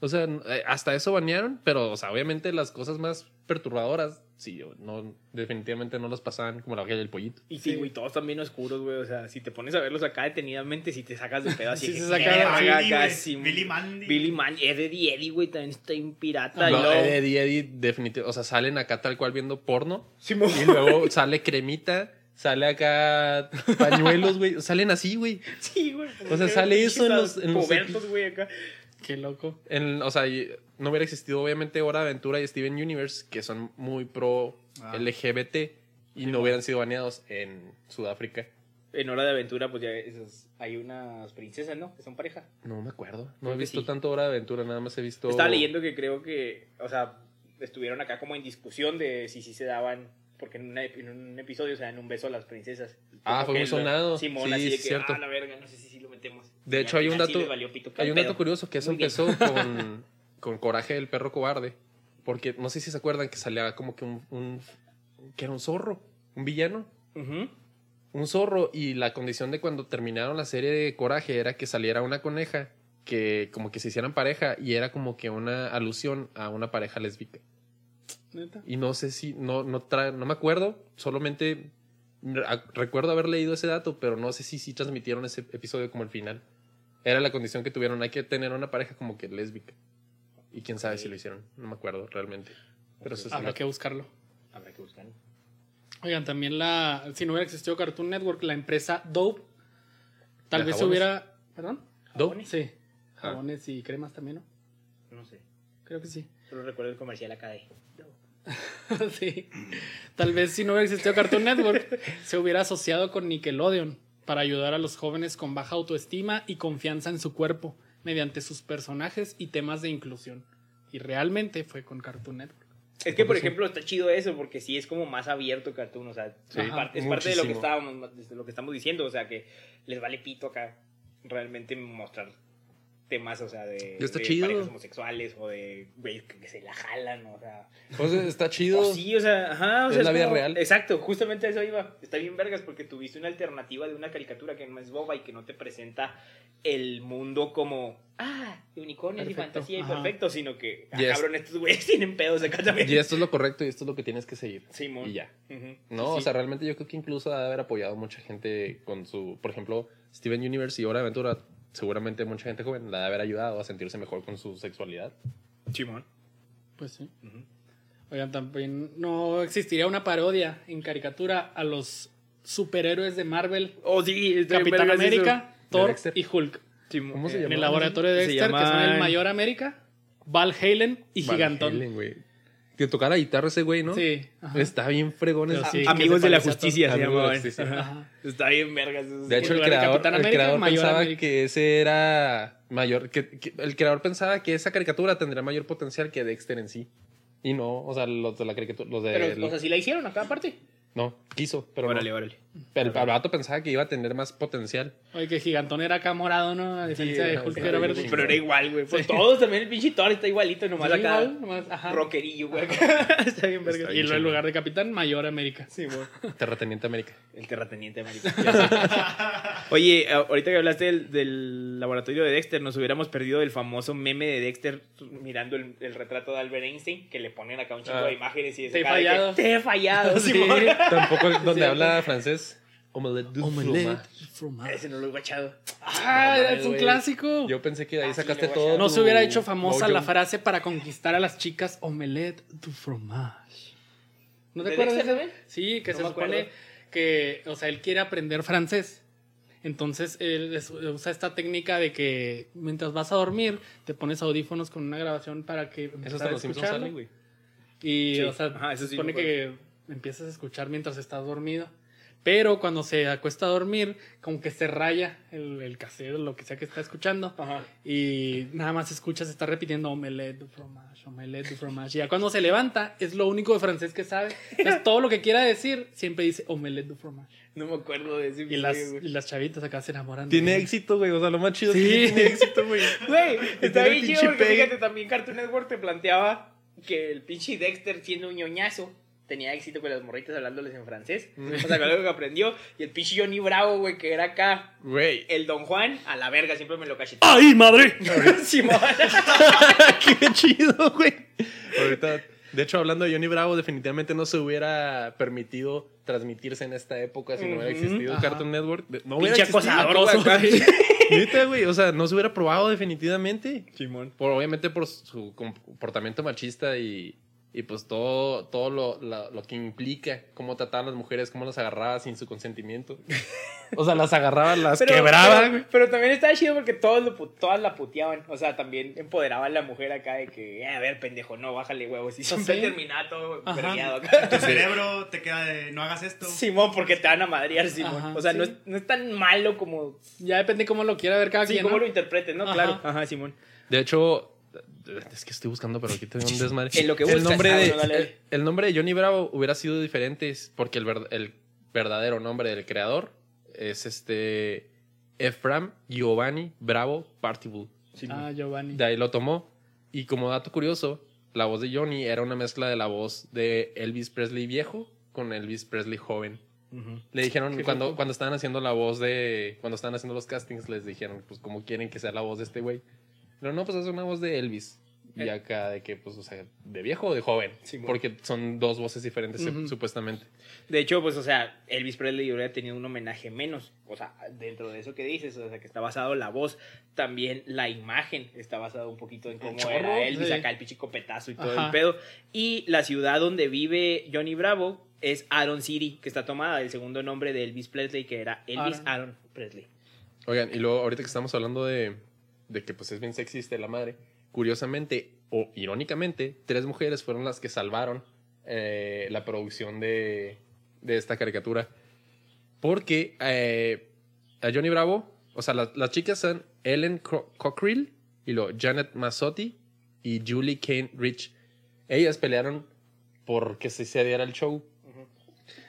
O sea, eh, hasta eso banearon, pero o sea, obviamente las cosas más perturbadoras, sí, no, definitivamente no las pasaban como la vaca y el pollito. Y sí, Sí. güey, todos también oscuros, güey. O sea, si te pones a verlos acá detenidamente, si te sacas de pedo así. Sí, se saca- verga, Billy, acá, güey. sí, Billy Mandy. Billy Man, Eddie Eddie, güey, también está en pirata. No, Eddie, Eddie, definitivamente, o sea, salen acá tal cual viendo porno Simón. y luego sale cremita, sale acá pañuelos, güey, salen así, güey. Sí, güey. O sea, sale eso en los- en los güey, acá. Qué loco. En- o sea, no hubiera existido obviamente Hora de Aventura y Steven Universe, que son muy pro Ah. LGBT y no hubieran sido baneados en Sudáfrica. En Hora de Aventura, pues ya esas, hay unas princesas, ¿no? Que son pareja. No me acuerdo. No Creo he visto sí. tanto Hora de Aventura, nada más he visto. Estaba leyendo que creo que, o sea, estuvieron acá como en discusión de si sí se daban, porque en, una- en un episodio se dan un beso a las princesas. Ah, fue muy sonado. Simón, Sí, así de que, cierto. ah, la verga, no sé si sí lo metemos. De Y hecho, hay un dato- pito, Hay un dato curioso que eso Muy empezó con, con Coraje del perro cobarde. Porque no sé si se acuerdan que salía como que un, un- que era un zorro, un villano. Un zorro y la condición de cuando terminaron la serie de Coraje era que saliera una coneja que como que se hicieran pareja y era como que una alusión a una pareja lésbica. ¿Neta? Y no sé si, no, no, tra- no me acuerdo, solamente recuerdo haber leído ese dato, pero no sé si sí transmitieron ese episodio como el final. Era la condición que tuvieron, hay que tener una pareja como que lésbica. Y quién sabe si lo hicieron, no me acuerdo realmente. Pero eso es Habrá que buscarlo. Habrá que buscarlo. Oigan, también la. Si no hubiera existido Cartoon Network, la empresa Dope. Tal ¿De vez se hubiera. ¿Perdón? Dope. Sí. Ah. Jabones y cremas también, ¿no? No sé. Creo que sí. Solo recuerdo el comercial acá de. sí. Tal vez si no hubiera existido Cartoon Network, se hubiera asociado con Nickelodeon para ayudar a los jóvenes con baja autoestima y confianza en su cuerpo mediante sus personajes y temas de inclusión. Y realmente fue con Cartoon Network. Es que, por ejemplo, está chido eso, porque sí es como más abierto Cartoon, o sea, Sí, es parte, es parte de lo que estábamos, de lo que estamos diciendo, o sea, que les vale pito acá realmente mostrar temas, o sea, de, Y está de chido. parejas homosexuales o de güeyes que, que se la jalan, o sea, Pues está chido. o sí, o sea, ajá, o Es sea, la vida como- real. Exacto, justamente a eso iba. Está bien vergas porque tuviste una alternativa de una caricatura que no es boba y que no te presenta el mundo como ah, unicornios y Perfecto, fantasía y perfecto, sino que ah, Yes. cabrón, estos güeyes tienen pedos acá también. Y esto es lo correcto y esto es lo que tienes que seguir. Simón. Y ya. No, o Sí. sea, realmente yo creo que incluso ha de haber apoyado mucha gente con su, por ejemplo, Steven Universe y Hora de Aventura, seguramente mucha gente joven la de haber ayudado a sentirse mejor con su sexualidad. Simón. Pues sí. Oigan, también no existiría una parodia en caricatura a los superhéroes de Marvel, Oh, sí, Capitán América, Thor y Hulk. ¿Cómo se Eh, En llama? el laboratorio de Dexter, que son el Mayor América, Val Halen y Van Gigantón. Halen. Que tocaba la guitarra ese güey, ¿no? Sí. ajá. Está bien fregón. Ese- sí. Amigos de la justicia se. Ajá. Ajá. Está bien vergas. De hecho, el creador, Capitán el América, creador pensaba América. que ese era mayor. Que, que- el creador pensaba que esa caricatura tendría mayor potencial que Dexter en sí. Y no, o sea, los de la caricatura. Los de. Pero, o sea, sí la hicieron acá aparte. no, quiso, pero órale, no. órale. El, el vato pensaba que iba a tener más potencial. Oye, que Gigantón era acá morado, ¿no? A diferencia de Hulk era verde. Pero era igual, güey. Pues todos también, el pinche Thor está igualito, nomás Sí, acá. igual, nomás, ajá. Rockerillo, güey. está bien vergas. Está Y bien luego en lugar de Capitán, Mayor América. Sí, güey. Terrateniente América. El terrateniente América. Oye, ahorita que hablaste del, del laboratorio de Dexter, nos hubiéramos perdido del famoso meme de Dexter mirando el, el retrato de Albert Einstein, que le ponen acá un chingo Ah. de imágenes y es Te he de que, fallado. Te he fallado. Tampoco donde Sí. habla francés. Omelette du fromage. Ese no lo he guachado. Ah, es un clásico. Yo pensé que de ahí Ah, sí, sacaste todo. No tu se hubiera hecho famosa mojo. la frase para conquistar a las chicas omelette du fromage. ¿No te ¿De acuerdas? De eso? Sí, que No se me supone que, o sea, él quiere aprender francés. Entonces él usa esta técnica de que mientras vas a dormir te pones audífonos con una grabación para que Eso sale, güey. Y, Sí, o sea, ajá, eso se sí supone que empiezas a escuchar mientras estás dormido. Pero cuando se acuesta a dormir, como que se raya el, el cassette o lo que sea que está escuchando. Ajá. Y nada más escuchas, está repitiendo omelette du fromage, omelette du fromage. Y ya cuando se levanta, es lo único de francés que sabe. Entonces, todo lo que quiera decir, siempre dice omelette du fromage. No me acuerdo de ese Y las, y las chavitas acá se enamoran. Tiene éxito, güey. O sea, lo más chido Sí. es que tiene éxito, güey. Güey, está Tiene bien chido porque fíjate, también Cartoon Network te planteaba que el pinche Dexter, siendo un ñoñazo, tenía éxito con las morritas hablándoles en francés. O sea, algo que aprendió. Y el pinche Johnny Bravo, güey, que era acá, Güey. el Don Juan, a la verga, siempre me lo cacheté. ¡Ay, madre! Simón. Qué chido, güey. Ahorita, de hecho, hablando de Johnny Bravo, definitivamente no se hubiera permitido transmitirse en esta época si no hubiera existido ajá. Cartoon Network. No hubiera Pinche existido. Neta, güey. O sea, no se hubiera probado definitivamente. Simón. Por, obviamente por su comportamiento machista y, y pues todo, todo lo, la- lo que implica cómo trataban a las mujeres, cómo las agarraba sin su consentimiento. O sea, las agarraba, las quebraba. pero, pero también estaba chido porque todos lo todas la puteaban. O sea, también empoderaban a la mujer acá de que, "Eh, a ver, pendejo, no, bájale huevos. Y siempre sí. todo vergueado acá. Tu cerebro te queda de no hagas esto. Simón, porque te van a madrear, Simón. Ajá, o sea, no, sí. es, no es tan malo como. Ya depende cómo lo quiera ver cada Sí, quien. cómo ¿no? lo interpretes, ¿no? Ajá. Claro. Ajá, Simón. De hecho, es que estoy buscando, pero aquí tengo un desmadre. En lo que el nombre, ah, de, bueno, el, el nombre de Johnny Bravo hubiera sido diferente porque el, ver- el verdadero nombre del creador es este Ephraim Giovanni Bravo Partibull. Ah, Giovanni. De ahí lo tomó. Y como dato curioso, la voz de Johnny era una mezcla de la voz de Elvis Presley viejo con Elvis Presley joven. Le dijeron, cuando, cuando estaban haciendo la voz de. Cuando estaban haciendo los castings, les dijeron, pues, ¿cómo quieren que sea la voz de este güey? Pero no, pues es una voz de Elvis. y acá de que, pues, o sea, de viejo o de joven. Sí, bueno. porque son dos voces diferentes, supuestamente. De hecho, pues, o sea, Elvis Presley hubiera tenido un homenaje menos. O sea, dentro de eso que dices, o sea, que está basado en la voz, también la imagen está basada un poquito en cómo chorro, era Elvis, sí. acá el pichico petazo y todo Ajá. el pedo. Y la ciudad donde vive Johnny Bravo es Aaron City, que está tomada del segundo nombre de Elvis Presley, que era Elvis Aaron. Aaron, Presley. Oigan, y luego ahorita que estamos hablando de, de que pues es bien sexista la madre, curiosamente o irónicamente, tres mujeres fueron las que salvaron eh, la producción de, de esta caricatura. Porque eh, a Johnny Bravo, o sea, las, las chicas son Ellen Co- Cockerill y lo Janet Mazzotti y Julie Kane Rich. Ellas pelearon porque se se diera el show.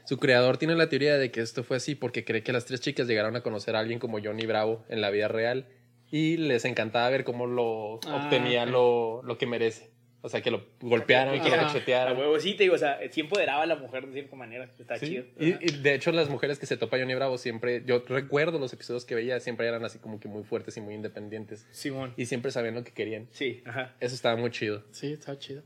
Su creador tiene la teoría de que esto fue así porque cree que las tres chicas llegaron a conocer a alguien como Johnny Bravo en la vida real y les encantaba ver cómo lo Ah, obtenía lo, lo que merece. O sea, que lo golpearan, que lo Ajá. A cachetearan. huevo, sí, te digo, o sea, sí empoderaba a la mujer de cierta manera. Está Sí, chido. Y, y de hecho las mujeres que se topa Johnny Bravo siempre, yo recuerdo los episodios que veía, siempre eran así como que muy fuertes y muy independientes. Simón. Y siempre sabían lo que querían. Sí, ajá. Eso estaba muy chido. Sí, está chido.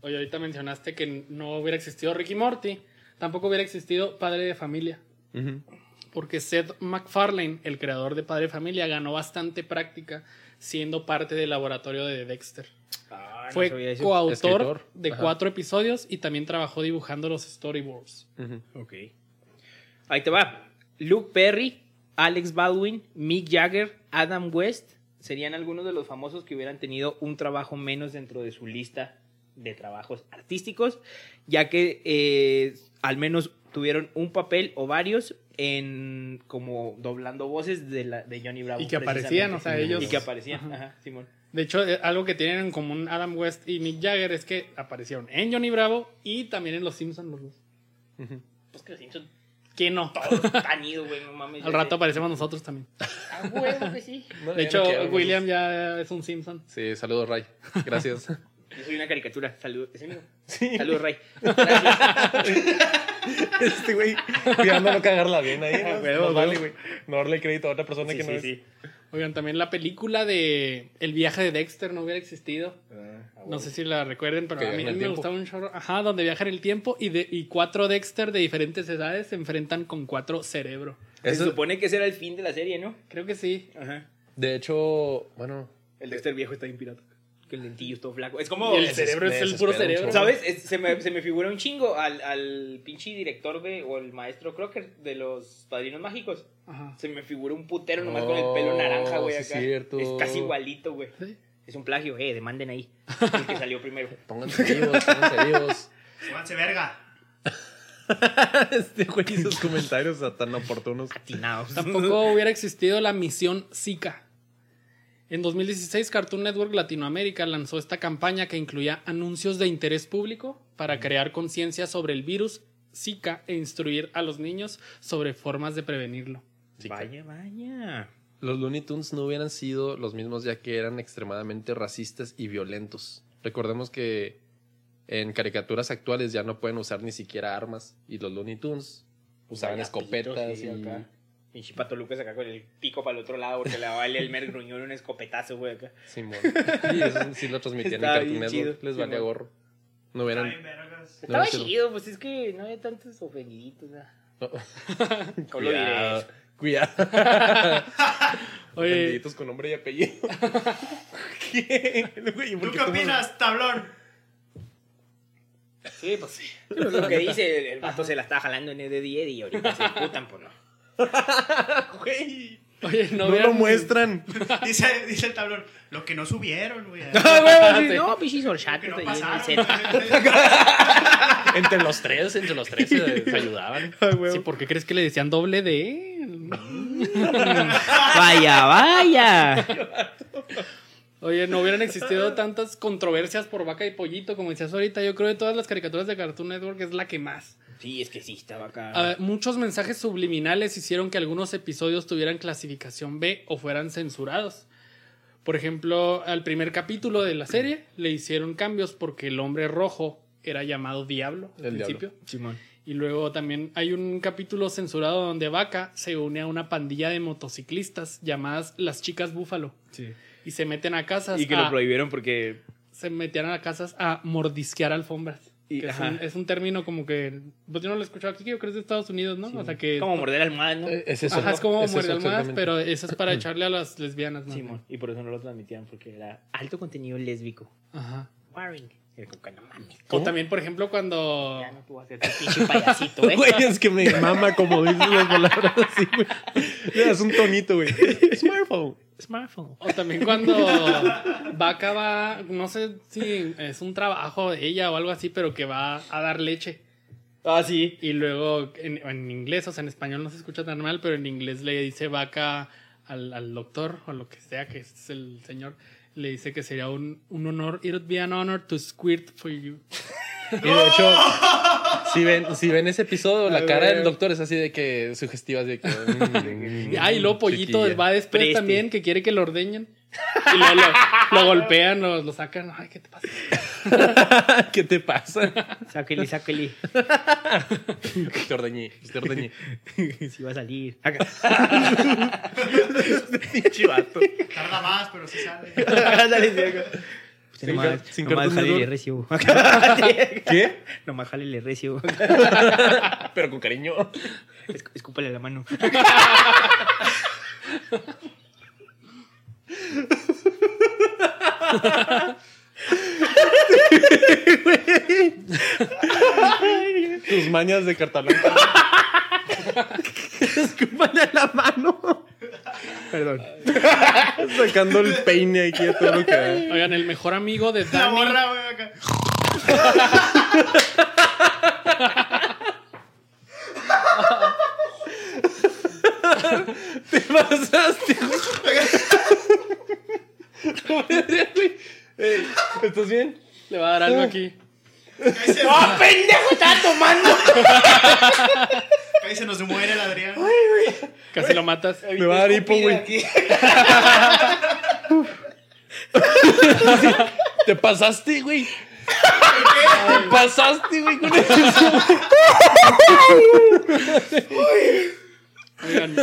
Oye, ahorita mencionaste que no hubiera existido Ricky Morty. Tampoco hubiera existido Padre de Familia. Porque Seth MacFarlane, el creador de Padre Familia, ganó bastante práctica siendo parte del laboratorio de Dexter. Ah, Fue coautor Escritor. de Ajá. cuatro episodios y también trabajó dibujando los storyboards. Ok. Ahí te va. Luke Perry, Alex Baldwin, Mick Jagger, Adam West serían algunos de los famosos que hubieran tenido un trabajo menos dentro de su lista de trabajos artísticos, ya que eh, al menos tuvieron un papel o varios en como doblando voces de, la, de Johnny Bravo. Y que aparecían, o sea, ellos- Y que aparecían, Ajá. ajá, Simón. De hecho, eh, algo que tienen en común Adam West y Mick Jagger es que aparecieron en Johnny Bravo y también en Los Simpsons los dos. Pues que los Simpsons ¿Quién no? todos están idos, güey, no mames. Al rato aparecemos nosotros también. Ah, huevo que sí. No, De hecho, no quiero, William ya es un Simpson. Sí, saludos, Ray. Gracias. Yo soy una caricatura. Saludos. ¿Es mío? Sí. Saludos, Ray. este güey, cuidando no cagarla bien ahí. Ah, ¿no? huevo, Nos vale, huevo. güey. No darle crédito a otra persona Sí, que no sí, es. sí. Oigan, también la película de El viaje de Dexter no hubiera existido. Ah, No sé si la recuerden, pero Que a mí el me tiempo. gustaba un chorro. Ajá, donde viajan el tiempo y, de, y cuatro Dexter de diferentes edades se enfrentan con cuatro cerebro. Se Eso- supone que ese era el fin de la serie, ¿no? Creo que sí. Ajá. De hecho, bueno, El Dexter viejo está bien pirata. Que el dentillo es todo flaco. Es como. y el cerebro es el puro cerebro. ¿Sabes? Es- se, me, se me figura un chingo al, al pinche director de. O el maestro Crocker de los Padrinos Mágicos. Ajá. Se me figura un putero nomás con el pelo naranja, güey, sí, acá. cierto. Es casi igualito, güey. Sí. Es un plagio, eh. Demanden ahí. El que salió primero. pónganse vivos, pónganse vivos. Súbanse verga. Este güey y sus comentarios tan oportunos. Atinados. Tampoco hubiera existido la misión Zika. En 2016, Cartoon Network Latinoamérica lanzó esta campaña que incluía anuncios de interés público para crear conciencia sobre el virus Zika e instruir a los niños sobre formas de prevenirlo. Vaya, vaya. Los Looney Tunes no hubieran sido los mismos ya que eran extremadamente racistas y violentos. Recordemos que en caricaturas actuales ya no pueden usar ni siquiera armas y los Looney Tunes usaban escopetas sí, y... acá. Pinche pato Lucas acá con el pico para el otro lado porque le vale el mer gruñón un escopetazo, güey, acá. Simón. Y eso sí lo transmitían Estaba en Cartoon chido, Les valía gorro. No hubieran... Estaba sí, no. chido, pues es que no había tantos ofendiditos. ¿Cómo lo Cuidado. diré? Cuidado. Oye, con nombre y apellido. ¿Qué? Güey, ¿por ¿Tú qué opinas, tablón? Sí, pues sí. Lo que dice, el, el vato se la está jalando en el de y ahorita se putan, pues no. Güey. oye, no, No, lo muestran. Dice, dice el tablón. Lo que no subieron, güey. Ah. No, que horchates no entre los tres, entre los tres se, se ayudaban. Sí, ¿por qué crees que le decían doble D? Vaya, vaya. Oye, no hubieran existido tantas controversias por vaca y pollito, como decías ahorita. Yo creo que de todas las caricaturas de Cartoon Network es la que más. Sí, es que sí, estaba acá. Muchos mensajes subliminales hicieron que algunos episodios tuvieran clasificación B o fueran censurados. Por ejemplo, al primer capítulo de la serie le hicieron cambios porque el hombre rojo era llamado Diablo al El principio. Simón. Y luego también hay un capítulo censurado donde Vaca se une a una pandilla de motociclistas llamadas las chicas búfalo. Sí. Y se meten a casas. Y que a- lo prohibieron porque se metían a casas a mordisquear alfombras. Y- que es, un, es un término como que. Pues yo no lo he escuchado aquí, yo creo que es de Estados Unidos, ¿no? o sea que. Como morder almohadas, ¿no? Es eso. Ajá, es como Es muerde almohadas, pero eso es para echarle a las lesbianas, ¿no? Simón. Y por eso no lo transmitían, porque era alto contenido lésbico. Ajá. Warring. O también, por ejemplo, cuando. Ya no te voy a tu pinche payasito, ¿eh? Güey, es que me mama como dices las palabras así, güey. Le das un tonito, güey. Smartphone. Smartphone. O también cuando Vaca va, no sé si es un trabajo de ella o algo así, pero que va a dar leche. Ah, sí. Y luego en, en inglés, o sea, en español no se escucha tan mal, pero en inglés le dice Vaca al, al doctor o lo que sea que es el señor, le dice que sería un, un honor, it would be an honor to squirt for you. Y de hecho, si ven, si ven ese episodio, la cara del doctor es así de que sugestiva, así de que. mm, Y, ah, y luego Pollito chiquilla. va después Preste. también, que quiere que lo ordeñen. Y luego lo, lo golpean, lo, lo sacan. Ay, ¿qué te pasa? ¿Qué te pasa? Sáquele, sáquele. Te ordeñé, te ordeñé. Si va a salir. Pinche vato. Tarda más, pero sí sale. Ándale, sí. Pues Sin nomás, sin nomás jálele Network. recio. ¿Qué? Nomás jálele recio. Pero con cariño. Esc- Escúpale la mano. Tus mañas de carta blanca. Escúpale a la mano. Perdón. Sacando el peine aquí a todo lo que da. Oigan, el mejor amigo de La Danny. morra, güey, acá. Te pasaste, güey. Ey, ¿Estás bien? Le va a dar algo aquí. ¡Oh, pendejo! ¡Estaba tomando! Ahí se nos muere el Adrián. Casi lo matas. Me va a dar hipo, güey. Te pasaste, güey. Te pasaste, güey, con eso. Oigan,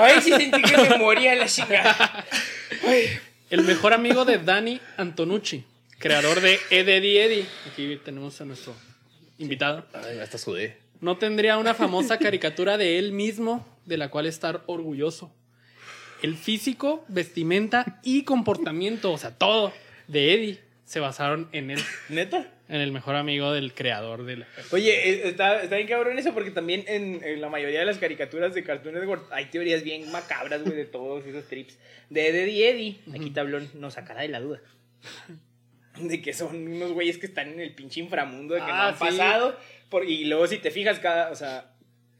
Ay, sí sentí que me moría la chica. el mejor amigo de Danny Antonucci, creador de Eddie Eddie. Aquí tenemos a nuestro invitado. Ay, hasta sudé. No tendría una famosa caricatura de él mismo de la cual estar orgulloso. El físico, vestimenta y comportamiento, o sea, todo de Eddie se basaron en él, ¿Neta? en el mejor amigo del creador de la. Oye, eh, está, está bien cabrón eso porque también en, en la mayoría de las caricaturas de Cartoon Network hay teorías bien macabras, güey, de todos esos trips. De Eddie Eddie, aquí Tablón nos sacará de la duda. De que son unos güeyes que están en el pinche inframundo, de que no Ah, han sí. pasado. Por, y luego si te fijas, cada, o sea,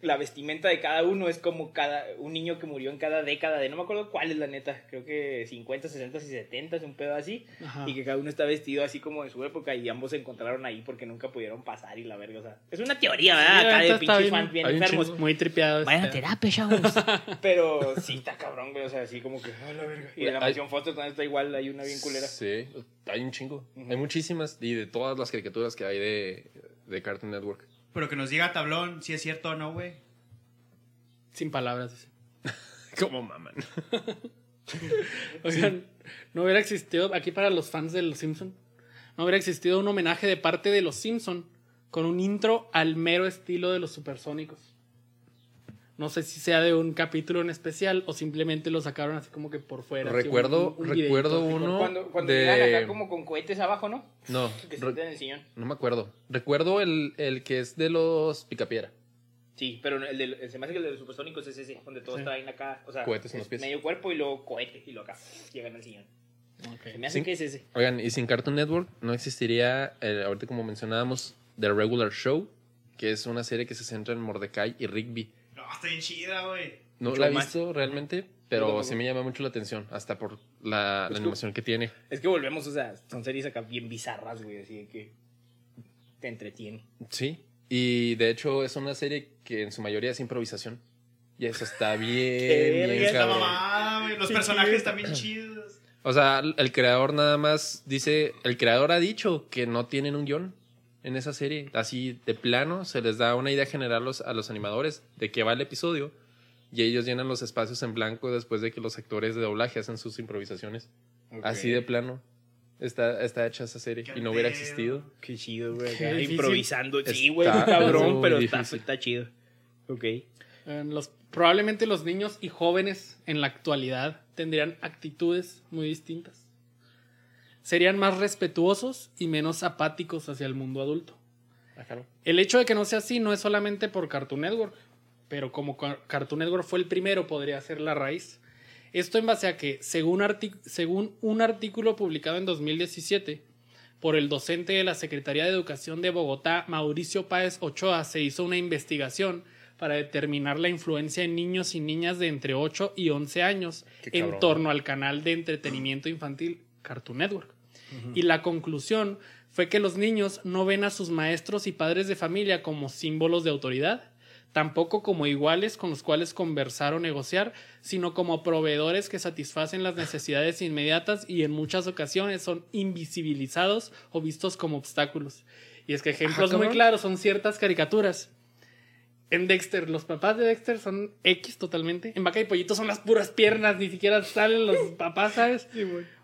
la vestimenta de cada uno es como cada un niño que murió en cada década de no me acuerdo cuál es la neta, creo que 50, 60 y 70, es un pedo así. Ajá. Y que cada uno está vestido así como de su época y ambos se encontraron ahí porque nunca pudieron pasar y la verga, o sea, es una teoría, ¿verdad? Sí, Acá de pinches bien- fans bien enfermos. Muy tripeado. Vayan a este. terapia, chavos. Pero sí está cabrón, güey, o sea, así como que, a la verga. Y en la Hay- mansión Foster también está igual, hay una bien culera. Sí, hay un chingo. Hay muchísimas y de todas las caricaturas que hay de, de Cartoon Network. Pero que nos diga tablón si es cierto o no, güey. Sin palabras. dice. Como maman. Oigan, no hubiera existido, aquí para los fans de Los Simpson, no hubiera existido un homenaje de parte de Los Simpson con un intro al mero estilo de los supersónicos. No sé si sea de un capítulo en especial o simplemente lo sacaron así como que por fuera. así, Recuerdo, un- un recuerdo así. uno Cuando, cuando de... llegan acá como con cohetes abajo, ¿no? No, Que se en el sillón. no me acuerdo. Recuerdo el, el que es de los Picapiedra. Sí, pero el de, se me hace que el de los supersónicos es ese, donde todos Sí. traen acá, o sea, Cohetes en los es pies. medio cuerpo y luego cohete y luego acá llegan al sillón. Ok. Se me hace Sí. que es ese. Oigan, y sin Cartoon Network no existiría, eh, ahorita como mencionábamos, The Regular Show, que es una serie que se centra en Mordecai y Rigby. No, está bien chida, güey. No Mucho la he más. visto realmente, pero sí me llama mucho la atención, hasta por la, la animación que tiene. Es que volvemos, o sea, son series acá bien bizarras, güey, así de que te entretiene. Sí, y de hecho es una serie que en su mayoría es improvisación. Y eso está bien, bien esta mamada, güey. Los personajes están bien chidos. O sea, el creador nada más dice, el creador ha dicho que no tienen un guion en esa serie. Así de plano se les da una idea general los- a los animadores de qué va el episodio y ellos llenan los espacios en blanco después de que los actores de doblaje hacen sus improvisaciones. Así de plano. está, está hecha esa serie y no hubiera existido. Qué chido, güey. Qué. Improvisando. Sí, Está güey, cabrón, pero está, está chido. Ok. Los, probablemente los niños y jóvenes en la actualidad tendrían actitudes muy distintas. Serían más respetuosos y menos apáticos hacia el mundo adulto. Ah. El hecho de que no sea así no es solamente por Cartoon Network, pero como Car- Cartoon Network fue el primero, podría ser la raíz. Esto en base a que, según, un artículo publicado en 2017 por el docente de la Secretaría de Educación de Bogotá, Mauricio Páez Ochoa, se hizo una investigación para determinar la influencia en niños y niñas de entre 8 y 11 años en torno al canal de entretenimiento infantil Cartoon Network. Y la conclusión fue que los niños no ven a sus maestros y padres de familia como símbolos de autoridad, tampoco como iguales con los cuales conversar o negociar, sino como proveedores que satisfacen las necesidades inmediatas y en muchas ocasiones son invisibilizados o vistos como obstáculos. Y es que ejemplos muy cabrón. claros son ciertas caricaturas. En Dexter, los papás de Dexter son X totalmente. En Vaca y Pollito son las puras piernas, ni siquiera salen los papás, ¿sabes?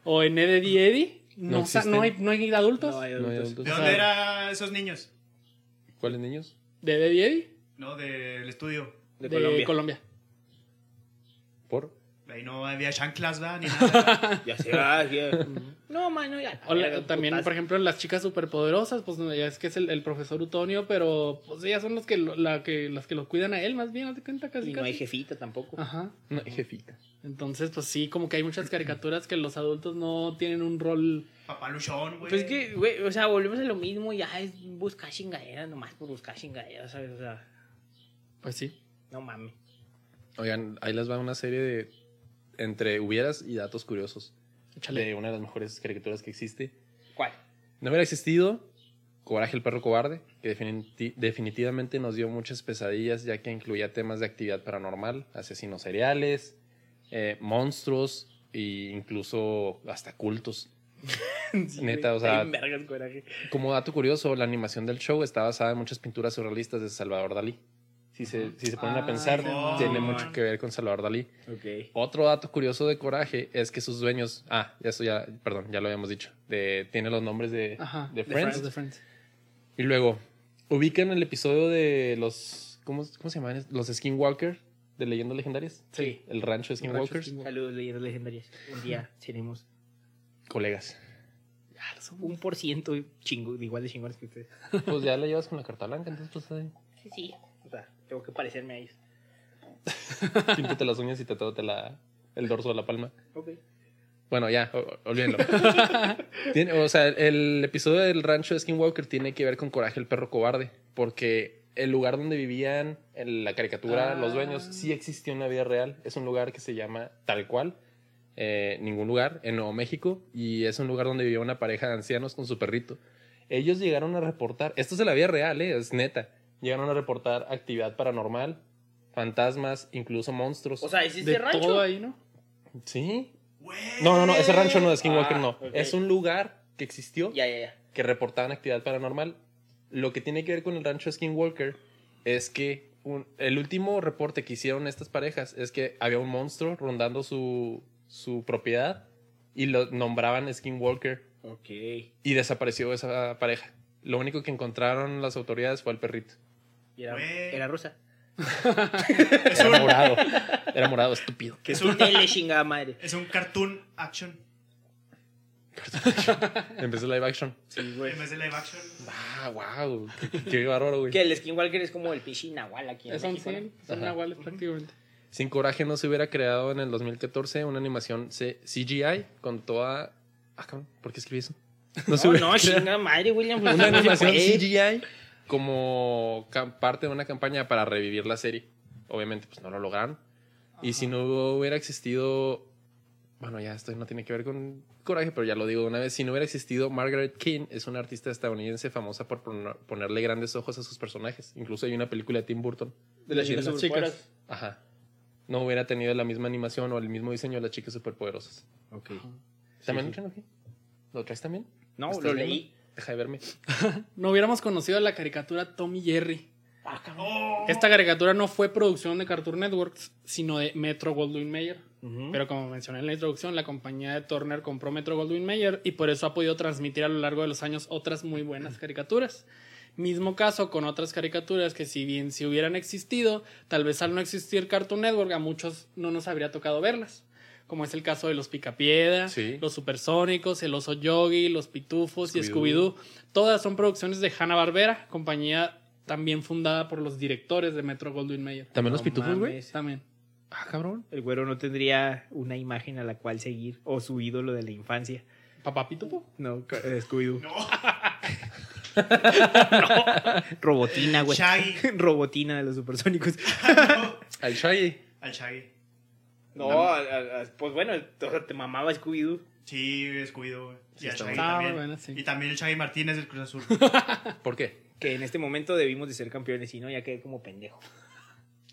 O en Eddie Eddie, no, No hay, no hay adultos. No hay No hay adultos. ¿De O dónde sea- eran esos niños? ¿Cuáles niños? ¿De Eddie? No, del estudio. De, De, Colombia. Colombia. ¿Por? Ahí no había chanclas, ¿va? Ni nada. Ya se va. ya. no, mano, ya. O la- Verga, también, por ejemplo, las chicas superpoderosas, pues no, ya es que es el, el profesor Utonio, pero pues ellas son los que, lo- la que, las que lo cuidan a él, más bien, haz de cuenta casi. Y no hay jefita tampoco. Ajá. No, jefita. Entonces, pues sí, como que hay muchas caricaturas que los adultos no tienen un rol. Papá Luchón, güey. Pues que, güey, o sea, volvemos a lo mismo, ya es buscar chingaderas nomás por buscar chingaderas, ¿sabes? O sea, Pues sí. no mames. Oigan, ahí les va una serie de entre hubieras y datos curiosos Échale. de una de las mejores caricaturas que existe. ¿Cuál? No hubiera existido Coraje el perro cobarde, que definiti- definitivamente nos dio muchas pesadillas ya que incluía temas de actividad paranormal, asesinos seriales, eh, monstruos e incluso hasta cultos. Neta, o sea- Está bien verga el coraje. Como dato curioso, la animación del show está basada en muchas pinturas surrealistas de Salvador Dalí. Si se, si se ponen a Ah, pensar, no. tiene mucho que ver con Salvador Dalí. Ok. Otro dato curioso de Coraje es que sus dueños, ah, eso ya, perdón, ya lo habíamos dicho, de, tiene los nombres de, Ajá. de The Friends. Y luego, ubican el episodio de los, ¿cómo, cómo se llaman? Los Skinwalker de Leyendas Legendarias. Sí. El rancho de Skinwalkers. Saludos, leyendas legendarias. Un día seremos Colegas. Ya, somos. un por ciento chingo, igual de chingones que ustedes. Pues ya la llevas con la carta blanca, entonces pues ahí, Sí, sí. O sea, tengo que parecerme a ellos. píntate las uñas y te te la, el dorso de la palma. Ok. Bueno, ya, olvídenlo. Tiene- o sea, el episodio del rancho de Skinwalker tiene que ver con Coraje el perro cobarde, porque el lugar donde vivían en la caricatura Ah. los dueños sí existió en la vida real. Es un lugar que se llama tal cual, eh, ningún lugar, en Nuevo México, y es un lugar donde vivía una pareja de ancianos con su perrito. Ellos llegaron a reportar, esto es de la vida real, eh, es neta, llegaron a reportar actividad paranormal, fantasmas, incluso monstruos. O sea, ¿es este De rancho? todo ahí, ¿no? sí. No, no, no, ese rancho no, de Skinwalker Ah, no. Es un lugar que existió Ya, ya, ya. que reportaban actividad paranormal. Lo que tiene que ver con el rancho Skinwalker es que un- el último reporte que hicieron estas parejas es que había un monstruo rondando su, su propiedad y lo nombraban Skinwalker Ok. y desapareció esa pareja. Lo único que encontraron las autoridades fue el perrito. Y era, Güey. era rusa. Es Era un, morado. Era morado, estúpido. es un, Tele chingada madre. es un cartoon action. En vez de live action. Sí, güey. En vez de live action. Ah, wow. Qué, qué bárbaro, güey. Que el Skinwalker es como el pichi nahual aquí en Son México, ¿no? 100, son Ajá. nahuales prácticamente. Sin Coraje no se hubiera creado en el 2014 una animación C- CGI con toda... Ah, cabrón, ¿por qué escribí eso? No se No, hubiera no, creado chingada madre, William. pues, una no se animación puede. CGI como parte de una campaña para revivir la serie. Obviamente, pues no lo lograron. Y si no hubiera existido... Bueno, ya esto no tiene que ver con Coraje, pero ya lo digo de una vez. Si no hubiera existido, Margaret King es una artista estadounidense famosa por poner- ponerle grandes ojos a sus personajes. Incluso hay una película de Tim Burton. De las chicas superpoderosas. chicas. Ajá. No hubiera tenido la misma animación o el mismo diseño de las chicas superpoderosas. Ok. ¿También sí. aquí? ¿Lo traes también? No, ¿Estás lo viendo? Deja de verme. No hubiéramos conocido la caricatura Tommy Jerry. Oh. Esta caricatura no fue producción de Cartoon Network, sino de Metro Goldwyn Mayer. Pero como mencioné en la introducción, la compañía de Turner compró Metro Goldwyn Mayer y por eso ha podido transmitir a lo largo de los años otras muy buenas caricaturas. Mismo caso con otras caricaturas que si bien si hubieran existido, tal vez al no existir Cartoon Network a muchos no nos habría tocado verlas. Como es el caso de los Picapiedra, Sí. los Supersónicos, el Oso Yogi, los Pitufos y Scooby-Doo. Todas son producciones de Hanna-Barbera, compañía también fundada por los directores de Metro Goldwyn Mayer. ¿También los No pitufos, güey? También. Ah, cabrón. El güero no tendría una imagen a la cual seguir o su ídolo de la infancia. ¿Papá Pitufo? No, eh, Scooby-Doo. No. Robotina, güey. Shaggy. Robotina de los supersónicos. No. Al Shaggy. Al Shaggy. No, a- a- a- pues bueno, o sea, te mamaba Scooby-Doo. Sí, Scooby-Doo, güey. Y está Shaggy bueno. Ah, también. bueno, sí. Y también el Shaggy Martínez del Cruz Azul. ¿Por qué? Que en este momento debimos de ser campeones y no, ya quedé como pendejo.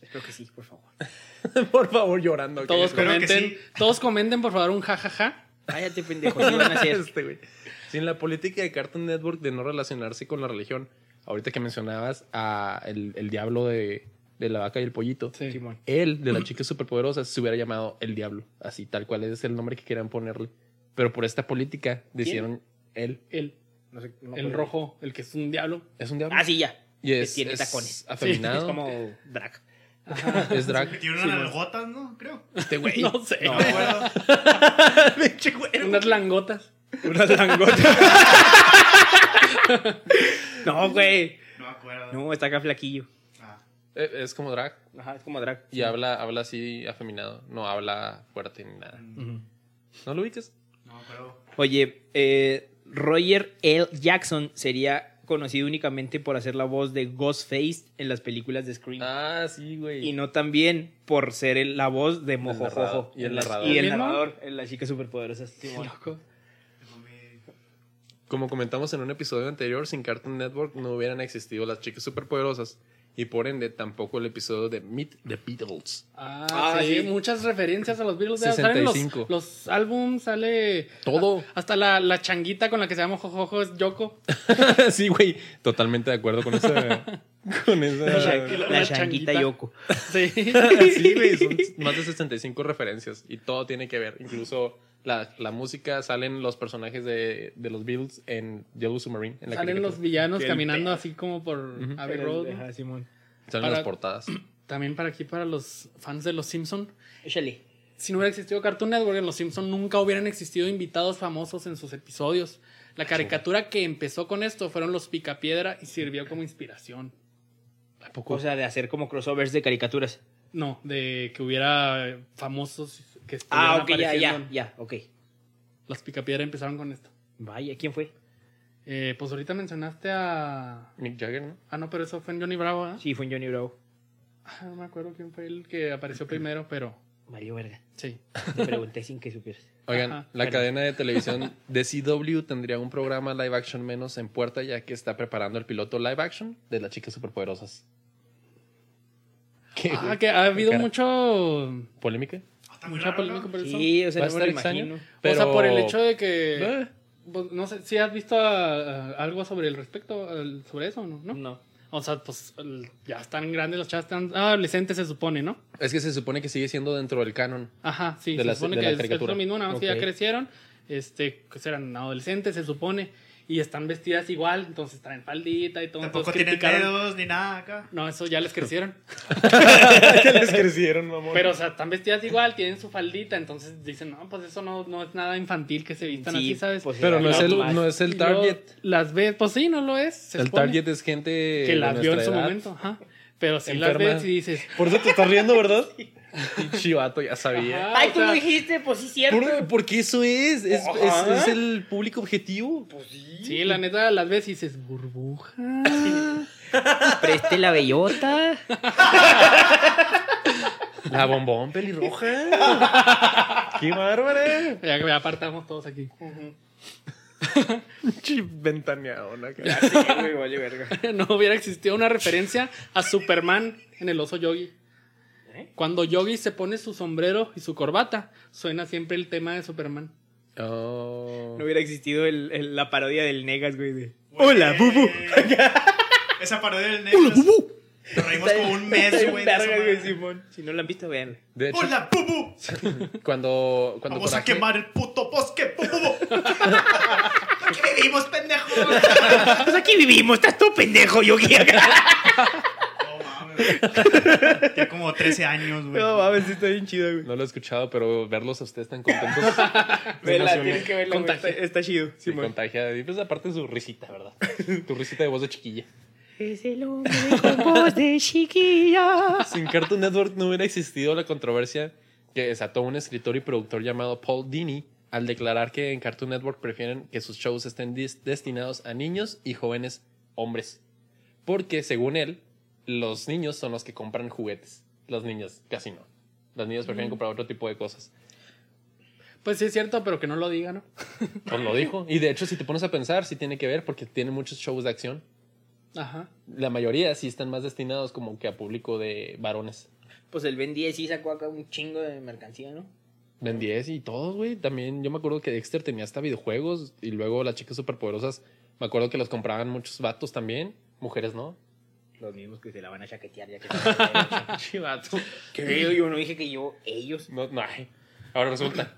Espero que sí, por favor. Por favor, llorando. Todos Espero que comenten, sí. todos comenten por favor un jajaja. Cállate, pendejo. Sí van a hacer. Este, güey. Sin la política de Cartoon Network de no relacionarse con la religión, ahorita que mencionabas a el, el diablo de, de la vaca y el pollito, Sí. Simón. él de las chicas superpoderosas se hubiera llamado el diablo, así tal cual es el nombre que quieran ponerle. Pero por esta política decidieron él El, No sé, no el rojo, el que es un diablo. es un diablo. Ah, sí, ya. Y que es, tiene es tacones. afeminado. Es como drag. es drag. Que tiene Sí, unas güey. nalgotas, ¿no? Creo. Este güey. No sé. No. Me acuerdo. Unas langotas. Unas langotas. no, güey. No me acuerdo. No, está acá flaquillo. Eh, Es como drag. Ajá, es como drag. Y habla, habla así afeminado. No habla fuerte ni nada. ¿No lo ubicas? No acuerdo. Oye, eh, Roger L. Jackson sería conocido únicamente por hacer la voz de Ghostface en las películas de Scream. Ah, sí, güey. Y no también por ser el- la voz de. Mojojojo. Y el narrador. Y el ¿Mismo? narrador en las chicas superpoderosas. Loco. Como comentamos en un episodio anterior, sin Cartoon Network no hubieran existido las chicas superpoderosas y por ende tampoco el episodio de Meet the Beatles. Ah, Ah, sí, sí. muchas referencias a los Beatles. ya Salen 65. los, los álbums, sale... Todo. Hasta la, la changuita con la que se llama Jojojo es Yoko. sí, güey, totalmente de acuerdo con esa con La, esa Una la changuita. changuita Yoko. Sí. Sí, güey, son más de 65 referencias y todo tiene que ver, incluso la, la música salen los personajes de, de los Beatles en Yellow Submarine en la Salen caricatura. los villanos caminando así como por Abbey Road. ¿no? Ajá, Simón. salen para- las portadas. También para aquí, para los fans de Los Simpson. Échale. Si no hubiera existido Cartoon Network, en Los Simpson nunca hubieran existido invitados famosos en sus episodios. La caricatura que empezó con esto fueron los Picapiedra y sirvió como inspiración. ¿A poco? O sea, de hacer como crossovers de caricaturas. No, de que hubiera famosos que Ah, ok, ya, ya, ya, ok. Los Picapiedra empezaron con esto. Vaya, ¿quién fue? Eh, pues ahorita mencionaste a... Mick Jagger, ¿no? Ah, no, pero eso fue en Johnny Bravo, ¿eh? Sí, fue en Johnny Bravo. Ah, no me acuerdo quién fue el que apareció primero, pero Mario Verga. sí. Te pregunté sin que supieras. Oigan, Ajá, la perdón. cadena de televisión de CW tendría un programa live action menos en puerta ya que está preparando el piloto live action de las chicas superpoderosas. ¿Qué, Ah, que ha habido mucho... ¿Polémica? Mucha raro, polémica ¿no? por eso. Sí, o sea, Va a no me lo. O sea, por el hecho de que... Eh, pues, no sé si has visto ah, algo sobre el respecto, al- sobre eso, ¿no? ¿no? No. O sea, pues el- ya están grandes, los chavos están adolescentes, se supone, ¿no? Es que se supone que sigue siendo dentro del canon. Ajá, sí, De se la- supone de que la es, es lo mismo, nada más que Ok. ya crecieron, este, que eran adolescentes, se supone, y están vestidas igual, entonces traen faldita y todo. Tampoco tienen dedos ni nada acá. No, eso ya les crecieron. Ya les crecieron, mamón. Pero, o sea, están vestidas igual, tienen su faldita, entonces dicen, no, pues eso no, no es nada infantil que se vistan así, ¿sabes? pues, Pero no es, el, no es el target. Las ves, pues sí, no lo es. se El target es gente que las vio en su edad. momento, ajá. Pero si las Enferma. ves y dices, Por eso te estás riendo, ¿verdad? Chivato, ya sabía. Ajá. Ay, tú sea- lo dijiste, pues sí, cierto. Por- porque eso es. Es, Ajá. es- es el público objetivo. sí, la neta las ves y dices, burbuja. Preste la bellota. La bombón pelirroja. Qué bárbara. Ya que ya apartamos todos aquí. Ventaneado, sí, güey, vale verga. no hubiera existido una referencia a Superman en el oso Yogi. ¿Eh? Cuando Yogi se pone su sombrero y su corbata, suena siempre el tema de Superman. Oh. No hubiera existido el, el- la parodia del Negas, güey. de-. Hola, bubu. Esa parodia del negro. Nos reímos como un mes, güey. Si no la han visto, hecho, ¡Hola, bubu! ¡Hola, bubu! cuando, cuando Vamos a quemar el puto bosque, bubu. Aquí vivimos, pendejo. Pues aquí vivimos, estás tú pendejo, Yogi. Ya como 13 años, güey. No mames, sí está bien chido, güey. No lo he escuchado, pero verlos a ustedes tan contentos. Vela, tienes que verla. Contagia. Está, está chido. Sí, Simón. contagia. Y pues aparte su risita, ¿verdad? tu risita de voz de chiquilla. Es el hombre con voz de chiquilla. Sin Cartoon Network no hubiera existido la controversia que desató un escritor y productor llamado Paul Dini al declarar que en Cartoon Network prefieren que sus shows estén destinados a niños y jóvenes hombres. Porque, según él, los niños son los que compran juguetes. Los niños casi no. Los niños prefieren comprar otro tipo de cosas. Pues sí es cierto, pero que no lo diga, ¿no? Pues lo dijo. Y de hecho, si te pones a pensar, sí tiene que ver porque tiene muchos shows de acción. Ajá. La mayoría sí están más destinados como que a público de varones. Pues el Ben 10 sí sacó acá un chingo de mercancía, ¿no? Ben 10 y todos, güey. También yo me acuerdo que Dexter tenía hasta videojuegos y luego las chicas superpoderosas, me acuerdo que los compraban muchos vatos también. Mujeres, ¿no? Los mismos que se la van a chaquetear ya que Chivato. ¿Qué? Yo no dije que yo, ellos. No. Ahora resulta.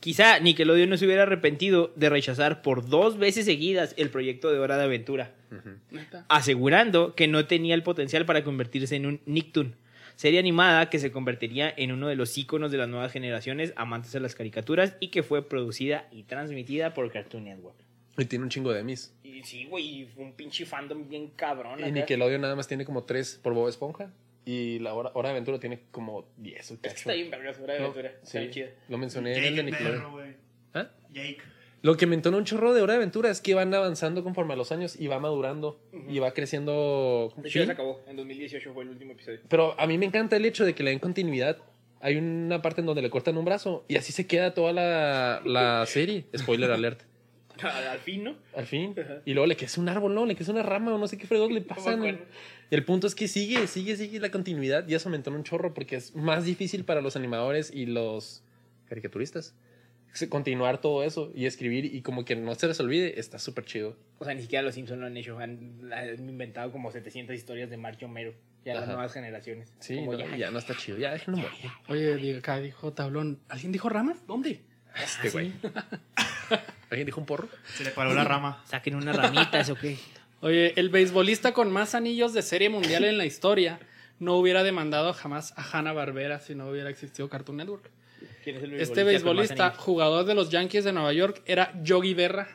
Quizá Nickelodeon no se hubiera arrepentido de rechazar por dos veces seguidas el proyecto de Hora de Aventura, asegurando que no tenía el potencial para convertirse en un Nicktoon, serie animada que se convertiría en uno de los íconos de las nuevas generaciones amantes de las caricaturas y que fue producida y transmitida por Cartoon Network. Y tiene un chingo de Emmys. Y sí, güey, fue un pinche fandom bien cabrón. Y. Nickelodeon nada más tiene como tres por Bob Esponja. Y la hora, hora de aventura tiene como 10 o Es que está bien vergas Hora de No, Aventura. Está sí. Lo mencioné en el de el Nickelodeon. perro, güey. ¿Ah? Jake. Lo que me entona un chorro de Hora de Aventura es que van avanzando conforme a los años y va madurando y va creciendo. De hecho, ya se acabó. En 2018 fue el último episodio. Pero a mí me encanta el hecho de que le den continuidad. Hay una parte en donde le cortan un brazo y así se queda toda la, la serie. Spoiler alert. Al fin, ¿no? Al fin. Ajá. Y luego le crece un árbol, ¿no? Le crece una rama o no sé qué fregos le pasan. acuerdo. y el punto es que sigue, sigue, sigue la continuidad y eso me entona un chorro porque es más difícil para los animadores y los caricaturistas se- continuar todo eso y escribir y como que no se les olvide. Está súper chido. O sea, ni siquiera los Simpsons lo han hecho. Han, han inventado como 700 historias de Mark Homero. Ya las Ajá. nuevas generaciones. Sí, Como no, ya, ya, no está chido. Ya déjenlo morir. Oye, acá dijo Tablón. ¿Alguien dijo ramas? ¿Dónde? Este güey. ¿Alguien dijo un porro? Se le paró la rama. Saquen unas ramitas o qué. Oye, el beisbolista con más anillos de serie mundial en la historia no hubiera demandado jamás a Hanna Barbera si no hubiera existido Cartoon Network. ¿Quién es el Este con más beisbolista, jugador de los Yankees de Nueva York, era Yogi Berra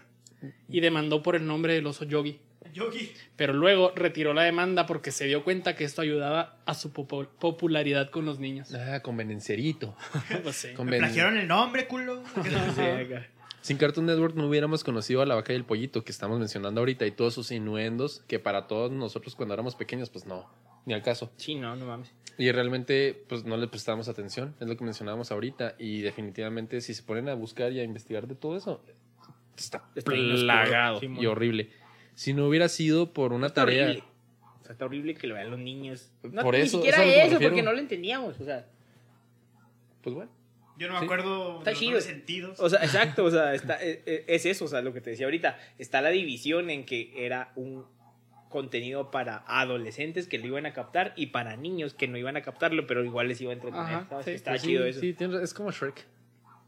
y demandó por el nombre del oso Yogi. Yogi. Pero luego retiró la demanda porque se dio cuenta que esto ayudaba a su popularidad con los niños. Ah, convenencerito. Pues sí. Conven- Me plagiaron el nombre, culo. Sí, acá. Sin Cartoon Network no hubiéramos conocido a la vaca y el pollito que estamos mencionando ahorita y todos sus innuendos que para todos nosotros cuando éramos pequeños, pues no, ni al caso. Sí, no, no mames. Y realmente, pues no le prestamos atención, es lo que mencionábamos ahorita. Y definitivamente, si se ponen a buscar y a investigar de todo eso, está, Está plagado y horrible. Si no hubiera sido por una Está tarea. horrible. O sea, está horrible que lo vean los niños. No, Por ni eso, siquiera eso eso, porque no lo entendíamos. O sea, Pues bueno. Yo no me Sí. acuerdo Está de los chido. dobles sentidos. o sea, exacto, o sea, está, eh, eh, es eso, o sea, lo que te decía ahorita. Está la división en que era un contenido para adolescentes que lo iban a captar y para niños que no iban a captarlo, pero igual les iba a entretener. Ajá, ¿sabes? sí, Está Pues chido sí, eso. sí, es como Shrek.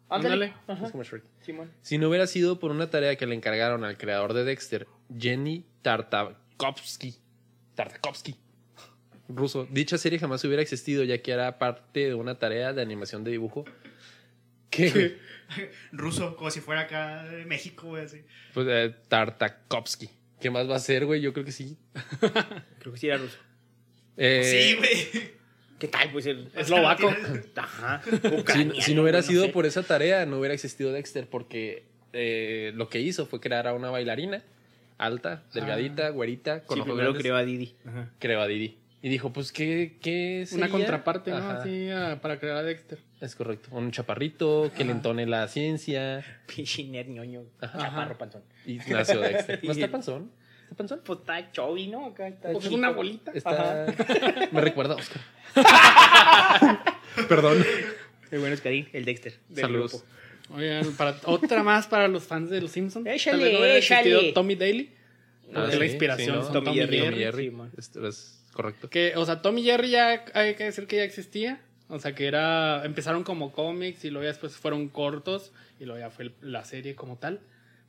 Ándale. Es como Shrek. Simón. Si no hubiera sido por una tarea que le encargaron al creador de Dexter, Jenny Tartakovsky, Tartakovsky, ruso, dicha serie jamás hubiera existido ya que era parte de una tarea de animación de dibujo que? Ruso, como si fuera acá de México, güey, así. pues, eh, Tartakovsky. ¿Qué más va a ser, güey? Yo creo que sí. Creo que sí era ruso. Eh, sí, güey. ¿Qué tal? Pues el Eslovaco. Ajá. si, ucraniano, si no hubiera sido sé. por esa tarea, no hubiera existido Dexter porque eh, lo que hizo fue crear a una bailarina alta, delgadita, güerita, con Sí, ojos primero grandes. creó a Didi. Ajá. Creó a Didi. Y dijo, pues, ¿qué, qué Una contraparte, ¿no? Así ah, para crear a Dexter. Es correcto. Un chaparrito que le entone la ciencia. Pinche nerd ñoño. Ajá. Chaparro panzón. Y nació Dexter. ¿No Y- está panzón? ¿Está panzón? Pues está chubby, ¿no? Acá está Pues chico. una bolita. Está... Me recuerda a Oscar. Perdón. El bueno Oscarín, el Dexter. del Saludos. grupo. Oigan, para, otra más para los fans de los Simpsons. Échale, no échale. Tommy Daly. Ah, sí, la inspiración sí, ¿no? Tommy Tommy, Jerry. Jerry. Sí, Correcto. Que, o sea, Tom y Jerry ya hay que decir que ya existía. O sea, que era. Empezaron como cómics y luego ya después fueron cortos y luego ya fue la serie como tal.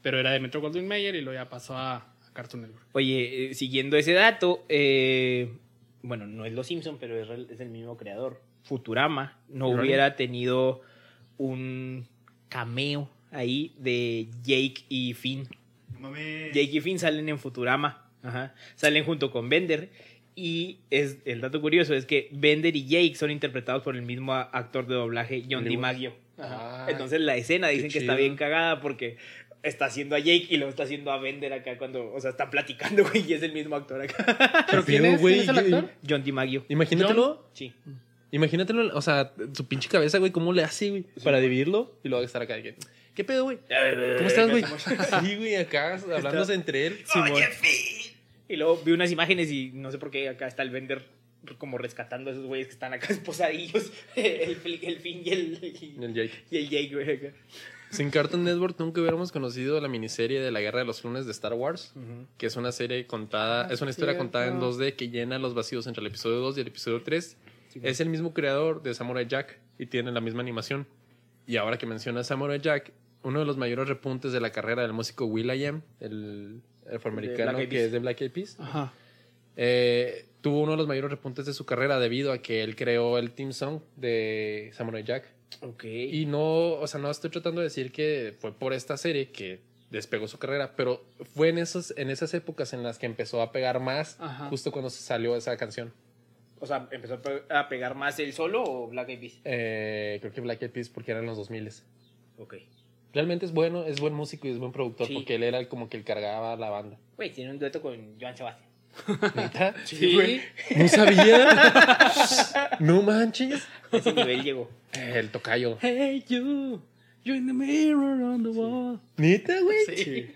Pero era de Metro Goldwyn Mayer y luego ya pasó a, a Cartoon Network. Oye, eh, siguiendo ese dato, eh, bueno, no es Los Simpson, pero es, es el mismo creador. Futurama no hubiera tenido un cameo ahí de Jake y Finn. Jake y Finn salen en Futurama. Ajá. Salen junto con Bender. Y es, el dato curioso es que Bender y Jake son interpretados por el mismo actor de doblaje, John. DiMaggio. Ah, Entonces la escena dicen que está bien cagada porque está haciendo a Jake y luego está haciendo a Bender acá cuando, o sea, están platicando, güey, y es el mismo actor acá. ¿Pero quién es? güey? ¿Quién es el actor? John DiMaggio. Imagínatelo. Sí. Imagínatelo, o sea, su pinche cabeza, güey, ¿cómo le hace, güey? Para dividirlo y luego estar acá. ¿Qué pedo, güey? ¿Cómo estás, güey? Sí, güey, acá hablándose entre él. Simón. Oye, Finn. Y luego vi unas imágenes y no sé por qué acá está el Bender como rescatando a esos güeyes que están acá esposadillos. El, el Finn y el, Y el Jake. y el Jake, güey, acá. Sin Cartoon Network nunca hubiéramos conocido la miniserie de la Guerra de los Clones de Star Wars, que es una serie contada, Ah, es una historia cierto. contada en 2D que llena los vacíos entre el episodio 2 y el episodio 3. Es el mismo creador de Samurai Jack y tiene la misma animación. Y ahora que menciona Samurai Jack, uno de los mayores repuntes de la carrera del músico Will.i.am, el afroamericano Black Eyed que es de Black Eyed Peas, Ajá. eh, tuvo uno de los mayores repuntes de su carrera debido a que él creó el theme song de Samurai Jack. Ok. Y no, o sea, no estoy tratando de decir que fue por esta serie que despegó su carrera, pero fue en, esos, en esas épocas en las que empezó a pegar más, Ajá. justo cuando salió esa canción. O sea, ¿empezó a pe- a pegar más el solo o Black Eyed Peas? Eh, creo que Black Eyed Peas porque eran los 2000 Ok. Realmente es bueno, es buen músico y es buen productor Sí. porque él era el- como que el cargaba la banda. Güey, tiene un dueto con Joan Sebastián. ¿Neta? Sí. No sabía. no manches. A ese nivel llegó. El tocayo. Hey, you. You in the mirror on the wall. ¿Neta, güey? Sí.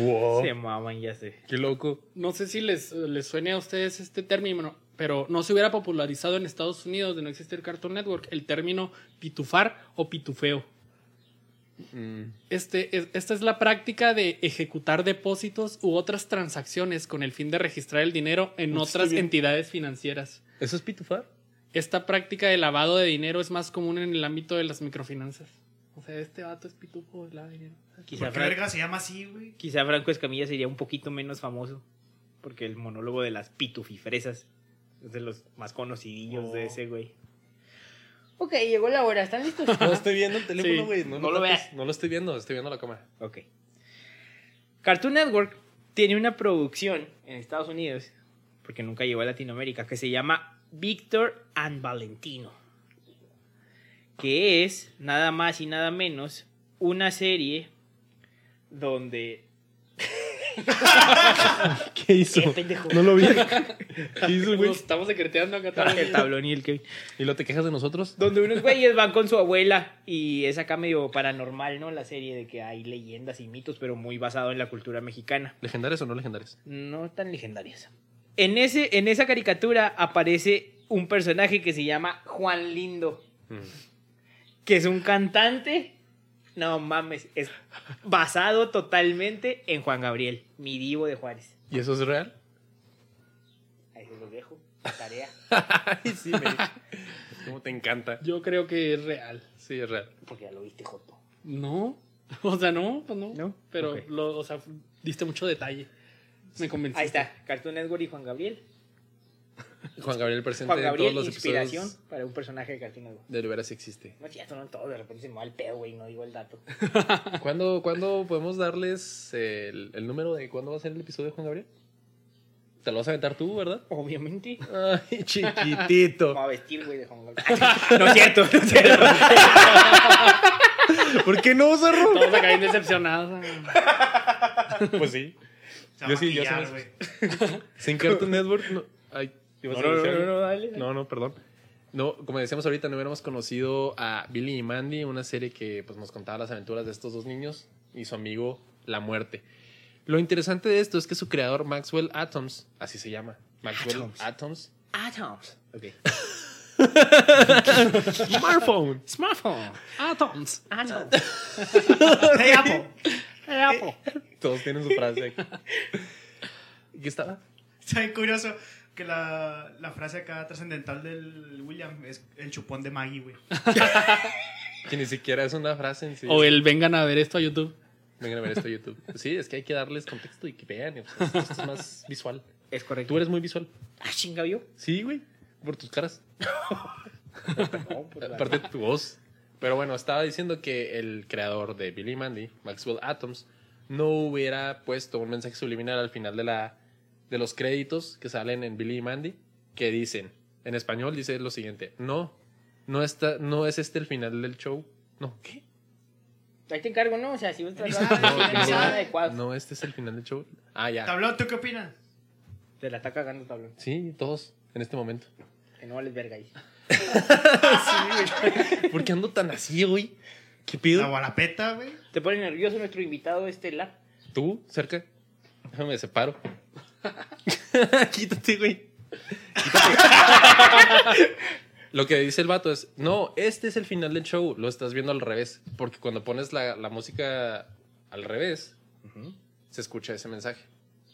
Wow. Se maman, ya sé. Qué loco. No sé si les, les suene a ustedes este término, pero no se hubiera popularizado en Estados Unidos de no existir Cartoon Network el término pitufar o pitufeo. Mm. Este, es- esta es la práctica de ejecutar depósitos u otras transacciones con el fin de registrar el dinero en Está otras bien. entidades financieras. ¿Eso es pitufar? Esta práctica de lavado de dinero es más común en el ámbito de las microfinanzas. O sea, este vato es pitufo, lava dinero. Quizá, ¿Por qué verga se llama así, güey? quizá Franco Escamilla sería un poquito menos famoso. Porque el monólogo de las pitufifresas es de los más conocidillos de Oh. ese güey. Ok, llegó la hora. ¿Están listos? No estoy viendo el teléfono, Sí. güey. No lo veas. No lo estoy viendo, estoy viendo la cámara. Ok. Cartoon Network tiene una producción en Estados Unidos, porque nunca llegó a Latinoamérica, que se llama Víctor and Valentino. Que es nada más y nada menos una serie donde. ¿Qué hizo? ¿Qué pendejo? No lo vi. ¿Qué hizo, güey? Nos estamos secreteando acá el también. tablón y el Kevin. ¿Y lo te quejas de nosotros? Donde unos güeyes van con su abuela y es acá medio paranormal, ¿no? La serie de que hay leyendas y mitos, pero muy basado en la cultura mexicana. ¿Legendarios o no legendarios? no tan legendarias. En, ese, en esa caricatura aparece un personaje que se llama Juan Lindo, que es un cantante. No mames, es basado totalmente en Juan Gabriel, mi divo de Juárez. ¿Y eso es real? Ahí se los dejo, tarea. Ay, sí, me. ¿Cómo te encanta? Yo creo que es real. Sí, es real. Porque ya lo viste, Joto. No. O sea, no, pues no. ¿No? Pero, lo, o sea, diste mucho detalle. Me convencí. Ahí está, Cartoon Network y Juan Gabriel. Juan Gabriel presente Juan Gabriel, en todos los inspiración episodios para un personaje de Cartoon Network. de Veras existe. No es cierto, no en todo, de repente se me va el pedo, güey, no digo el dato. ¿Cuándo, ¿Cuándo podemos darles el, el número de cuándo va a ser el episodio de Juan Gabriel? Te lo vas a aventar tú, ¿verdad? Obviamente. Ay, chiquitito. Me voy a vestir, güey, de Juan Gabriel. no es cierto, no es cierto. ¿Por qué no, Zarro? Todos acá bien decepcionados. Pues sí. Yo sí, yo güey. Sin Cartoon Network, no. Ay, ¿ibas No, a no, no, no, dale. No, no, perdón. No, como decíamos ahorita, no hubiéramos conocido a Billy y Mandy, una serie que pues, nos contaba las aventuras de estos dos niños y su amigo La Muerte. Lo interesante de esto es que su creador, Maxwell Atoms, así se llama, Maxwell Atoms. Atoms, Atoms. Ok. Smartphone. Smartphone. Atoms. Atoms. Hey, Apple. Apple. Todos tienen su frase. aquí. ¿Qué estaba? Está bien curioso que la, la frase acá trascendental del William es el chupón de Maggie, güey. Que ni siquiera es una frase en sí. O el vengan a ver esto a YouTube. Vengan a ver esto en YouTube. Sí, es que hay que darles contexto y que vean. o sea, esto es más visual. Es correcto. Tú eres muy visual. Ah, chinga yo. Sí, güey. Por tus caras. No, pues, Aparte de tu voz. Pero bueno, estaba diciendo que el creador de Billy Mandy, Maxwell Atoms, no hubiera puesto un mensaje subliminal al final de, la, de los créditos que salen en Billy y Mandy, que dicen, en español dice lo siguiente, no, no, está, no es este el final del show. No, ¿qué? Ahí te encargo, ¿no? O sea, si vos estás No, no, no, este es el final del show. Ah, ya. Tablón, ¿tú qué opinas? Te la está cagando, tablón. Sí, todos, en este momento. Que no vales verga ahí. ¿Por qué ando tan así, güey? ¿Qué pido? La guarapeta, güey. Te pone nervioso nuestro invitado estelar. ¿Tú? ¿Cerca? Déjame separo. Quítate, güey. Quítate. Lo que dice el vato es, no, este es el final del show, lo estás viendo al revés, porque cuando pones la, la música al revés, se escucha ese mensaje.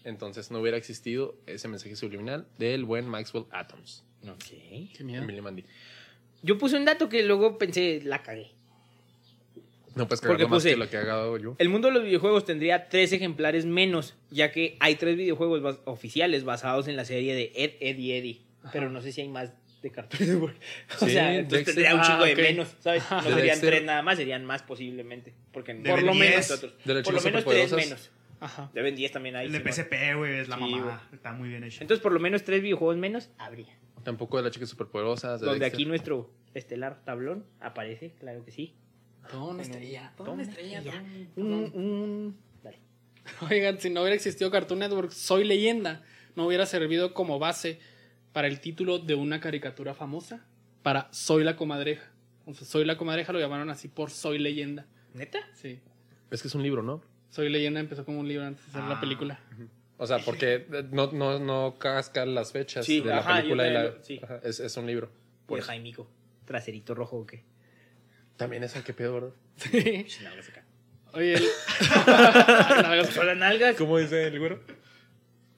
Entonces no hubiera existido ese mensaje subliminal del buen Maxwell Atoms. Ok. Qué miedo. Emily Mandy. Yo puse un dato que luego pensé, la cagué. No puedes Porque cagarlo más puse- que lo que he cagado yo. El mundo de los videojuegos tendría tres ejemplares menos, ya que hay tres videojuegos bas- oficiales basados en la serie de Ed, Ed y Eddie. Pero no sé si hay más de Cartoon Network. O Sí, sea, entonces Dexter. tendría un Ah, chingo de menos, ¿sabes? No De serían Dexter. tres nada más, serían más posiblemente. Porque De por lo 10. menos las Por lo menos tres menos. Ajá. Deben 10 también hay. El de. PSP, güey, es la Sí, mamá. Está muy bien hecho. Entonces, por lo menos tres videojuegos menos habría. Tampoco de las chicas superpoderosas. de Donde Dexter. aquí nuestro estelar tablón aparece, claro que sí. Una estrella. Toda una estrella. un- Un, Dale. Oigan, si no hubiera existido Cartoon Network, Soy Leyenda no hubiera servido como base para el título de una caricatura famosa, para Soy la Comadreja. Entonces, Soy la Comadreja lo llamaron así por Soy Leyenda. ¿Neta? Sí. Es que es un libro, ¿no? Soy Leyenda empezó como un libro antes de hacer Ah. la película. O sea, porque no, no, no cascan las fechas Sí, de la ajá, película y la, lo- sí. ajá, es, es un libro. Por Pues, Jaimico. Traserito rojo o qué. También es el que pedo, ¿verdad? Sí. Nalgas acá. Oye, el- Nalgas- Por las nalgas. ¿Cómo dice el güero?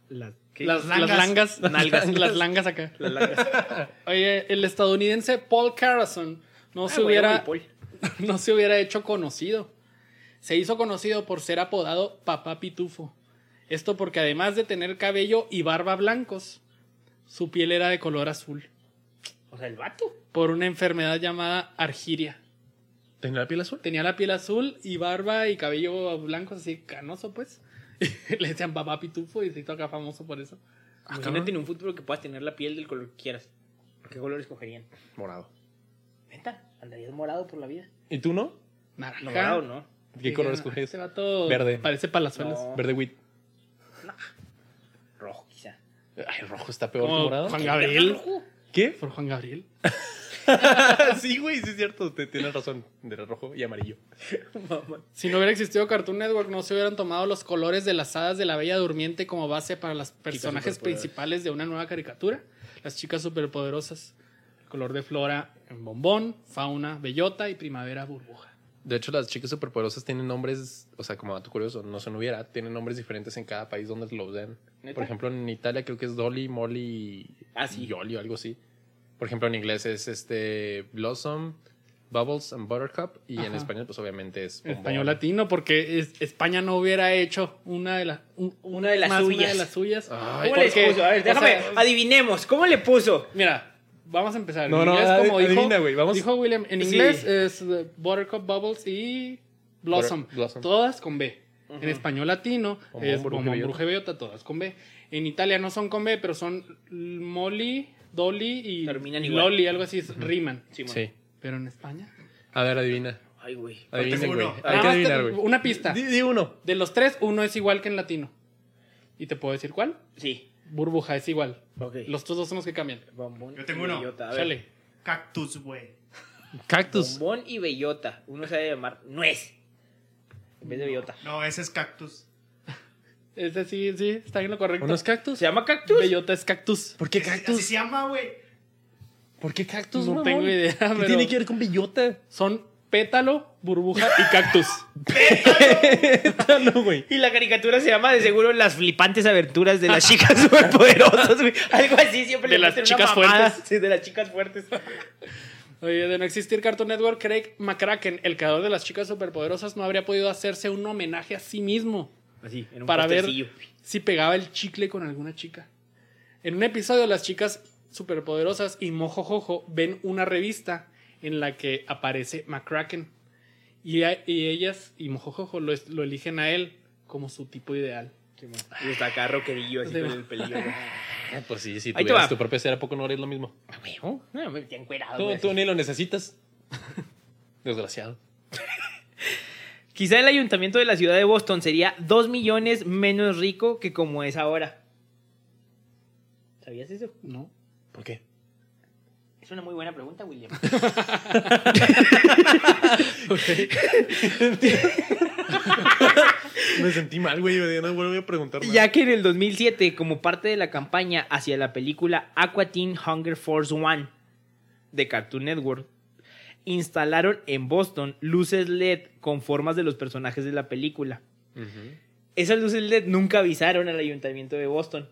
Las, ¿qué? las, langas. las langas, Nalgas. las langas acá. Las langas. Oye, el estadounidense Paul Carson no Ah, se hubiera no se hubiera hecho conocido. Se hizo conocido por ser apodado Papá Pitufo. Esto porque además de tener cabello y barba blancos, su piel era de color azul O sea, el vato. por una enfermedad llamada argiria. ¿Tenía la piel azul? Tenía la piel azul y barba y cabello blanco así canoso pues. Le decían Papá Pitufo y se hizo acá famoso por eso. Imagínate en un futuro que puedas tener la piel del color que quieras. ¿Qué color escogerían? Morado. ¿Neta? ¿Andarías morado por la vida? ¿Y tú no? Naranja. No, morado no. ¿Qué color no, escoges? Este vato Verde. parece palazuelos. No. Verde wheat. Rojo, quizá. Ay, el rojo está peor que morado. Juan Gabriel. ¿Qué? Por Juan Gabriel. sí, güey, sí es cierto. Te tienes razón. De rojo y amarillo. Si no hubiera existido Cartoon Network, no se hubieran tomado los colores de las hadas de la Bella Durmiente como base para los personajes principales de una nueva caricatura. Las chicas superpoderosas. El color de Flora en bombón, Fauna, Bellota y Primavera Burbuja. De hecho, las chicas superpoderosas tienen nombres, o sea, como dato curioso, no se no hubiera, tienen nombres diferentes en cada país donde los den. ¿Neta? Por ejemplo, en Italia creo que es Dolly, Molly Ah, sí. y Yoli o algo así. Por ejemplo, en inglés es este Blossom, Bubbles and Buttercup y en español pues obviamente es bombón. español latino, porque es- España no hubiera hecho una de, las un- Una de las más suyas. Una de las suyas. Ay, ¿Cómo les porque, puso? A ver, o déjame, sea, adivinemos. ¿Cómo le puso? Mira, vamos a empezar. No, en no, inglés, adi- como dijo, adivina, güey, vamos. dijo William, en Sí. inglés es uh, Buttercup Bubbles y Blossom. Butter- Blossom. Todas con B. En español latino Bombón, es. Bruja y Bellota, todas con B. En Italia no son con B, pero son Molly, Dolly y Terminan igual. Loli, algo así, riman. Simón. Sí. Pero en España. A ver, adivina. Ay, güey. Tengo güey. uno. Hay Nada que más adivinar, güey. Una pista. Di, di uno. De los tres, uno es igual que en latino. ¿Y te puedo decir cuál? Sí. Burbuja es igual. Ok. Los otros dos son los que cambian. Bombón Yo tengo y uno. bellota. A ver. Sale. Cactus, güey. Cactus. Bombón y bellota. Uno se debe llamar nuez. En vez de bellota. No, ese es cactus. Ese sí, sí, está bien lo correcto. ¿Unos cactus? ¿Se llama cactus? Bellota es cactus. ¿Por qué cactus? Así se llama, güey. ¿Por qué cactus, No mamón? tengo idea, ¿Qué pero- tiene que ver con bellota? Son Pétalo, Burbuja y Cactus. no, güey. Y la caricatura se llama de seguro Las flipantes aventuras de las chicas superpoderosas, güey. Algo así siempre De le las chicas fuertes. Sí, de las chicas fuertes. Oye, de no existir Cartoon Network, Craig McCracken, el creador de las chicas superpoderosas, no habría podido hacerse un homenaje a sí mismo Así, en un para ver si pegaba el chicle con alguna chica. En un episodio, las chicas superpoderosas y Mojojojo ven una revista en la que aparece McCracken. Y, a- y ellas y Mojojojo lo, eligen a él como su tipo ideal. Sí, y está acá rockerillo así Sí, con el pelillo. güey. Ah, Pues sí, si Ahí te tuvieras tu propia serie, ¿a poco no harías lo mismo? Ah, güey, No, me te encuerado. Tú, güey. tú ni lo necesitas. Desgraciado. Quizá el ayuntamiento de la ciudad de Boston sería dos millones menos rico que como es ahora. ¿Sabías eso? ¿No? ¿Por qué? Es una muy buena pregunta, William. Me sentí mal, güey. No vuelvo a preguntar nada. Ya que en el 2007, como parte de la campaña hacia la película Aqua Teen Hunger Force One de Cartoon Network, instalaron en Boston luces LED con formas de los personajes de la película. Esas luces LED nunca avisaron al ayuntamiento de Boston.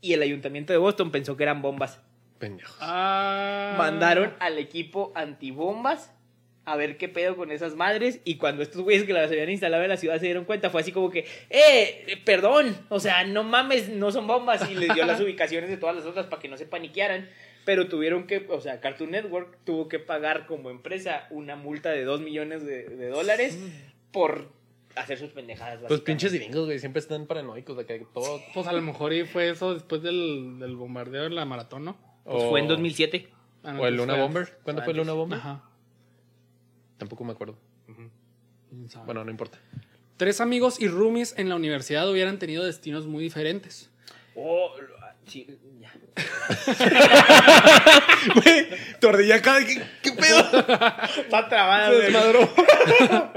Y el ayuntamiento de Boston pensó que eran bombas. Pendejos. Ah. Mandaron al equipo antibombas a ver qué pedo con esas madres. Y cuando estos güeyes que las habían instalado en la ciudad se dieron cuenta, fue así como que, ¡eh! Perdón, o sea, no mames, no son bombas. Y les dio las ubicaciones de todas las otras para que no se paniquearan. Pero tuvieron que, o sea, Cartoon Network tuvo que pagar como empresa una multa de 2 millones de, de dólares por hacer sus pendejadas. Pues básicamente. pinches gringos, güey. Siempre están paranoicos de que todo. Pues a lo mejor y fue eso después del, del bombardeo en la maratón, ¿no? Pues fue en 2007. Ah, no, O el entonces Luna Bomber. ¿Cuándo fue el Luna Bomber? Ajá. Tampoco me acuerdo. Bueno, no importa. Tres amigos y roomies en la universidad hubieran tenido destinos muy diferentes. Oh, sí, ya. Güey, tordilla acá. ¿Qué, qué pedo? Está trabada, Se güey. desmadró.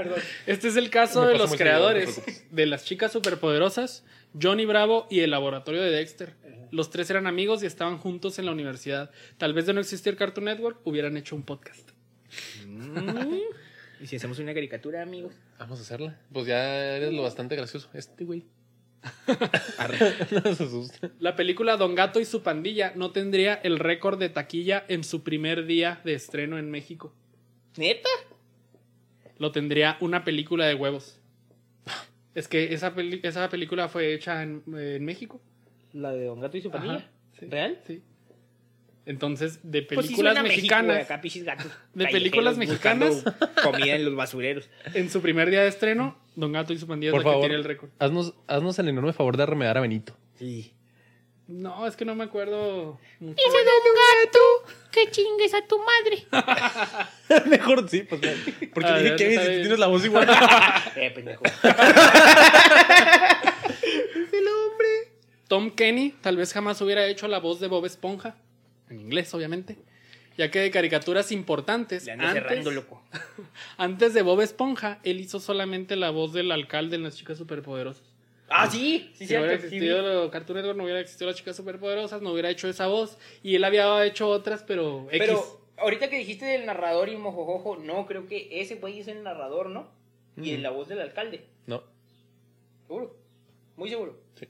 Este es el caso Me de los creadores de las chicas superpoderosas, Johnny Bravo y el laboratorio de Dexter. Los tres eran amigos y estaban juntos en la universidad. Tal vez de no existir Cartoon Network, hubieran hecho un podcast. ¿Y si hacemos una caricatura, amigos? Vamos a hacerla. Pues ya eres lo bastante gracioso. Este güey. no se asusta. La película Don Gato y su pandilla no tendría el récord de taquilla en su primer día de estreno en México. ¿Neta? Lo tendría una película de huevos. Es que esa, peli- esa película fue hecha en, en México. La de Don Gato y su pandilla. Ajá, sí. ¿Real? Sí. Entonces, de Pues sí películas México, mexicanas. güey, acá pichis gatos. De películas mexicanas. Comida en los basureros. En su primer día de estreno, Don Gato y su pandilla es Por que favor, tiene el récord. haznos, haznos el enorme favor de remedar a Benito. Sí. No, es que no me acuerdo mucho. Ese don gato, que chingues a tu madre. Mejor sí, pues. Porque Ah, dije, Kevin, si tú tienes la voz igual. Eh, pendejo. Tom Kenny tal vez jamás hubiera hecho la voz de Bob Esponja, en inglés obviamente, ya que de caricaturas importantes, Le ando cerrando, antes, loco. antes de Bob Esponja, él hizo solamente la voz del alcalde en Las Chicas Superpoderosas. Ah, sí. Sí, si hubiera sí, existido lo- Cartoon Network, no hubiera existido Las Chicas Superpoderosas, no hubiera hecho esa voz, y él había hecho otras, pero X. Pero ahorita que dijiste del narrador y mojojojo, no, creo que ese güey es el narrador, ¿no? Y en la voz del alcalde. No. Seguro. Muy seguro. Sí.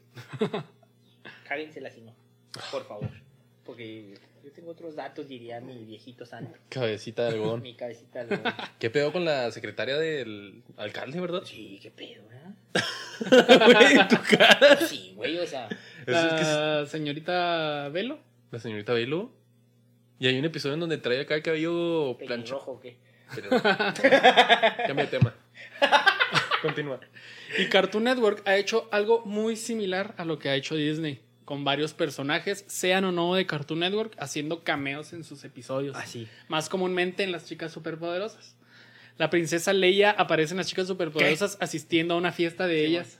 Cáguensela si no. Por favor. Porque yo tengo otros datos, diría mi viejito santo. Cabecita de algodón. Mi cabecita de algodón. ¿Qué pedo con la secretaria del alcalde, verdad? Sí, qué pedo, ¿eh? Güey, tu cara. Sí, güey, o sea. La señorita Velo. la señorita Belo. Y hay un episodio en donde trae acá el cabello plancho. Pelirrojo, ¿o ¿qué? Pero... Cambia de tema. Continúa. Y Cartoon Network ha hecho algo muy similar a lo que ha hecho Disney, con varios personajes, sean o no de Cartoon Network, haciendo cameos en sus episodios. Así. Más comúnmente en las chicas superpoderosas. La princesa Leia aparece en las chicas superpoderosas asistiendo a una fiesta de ellas.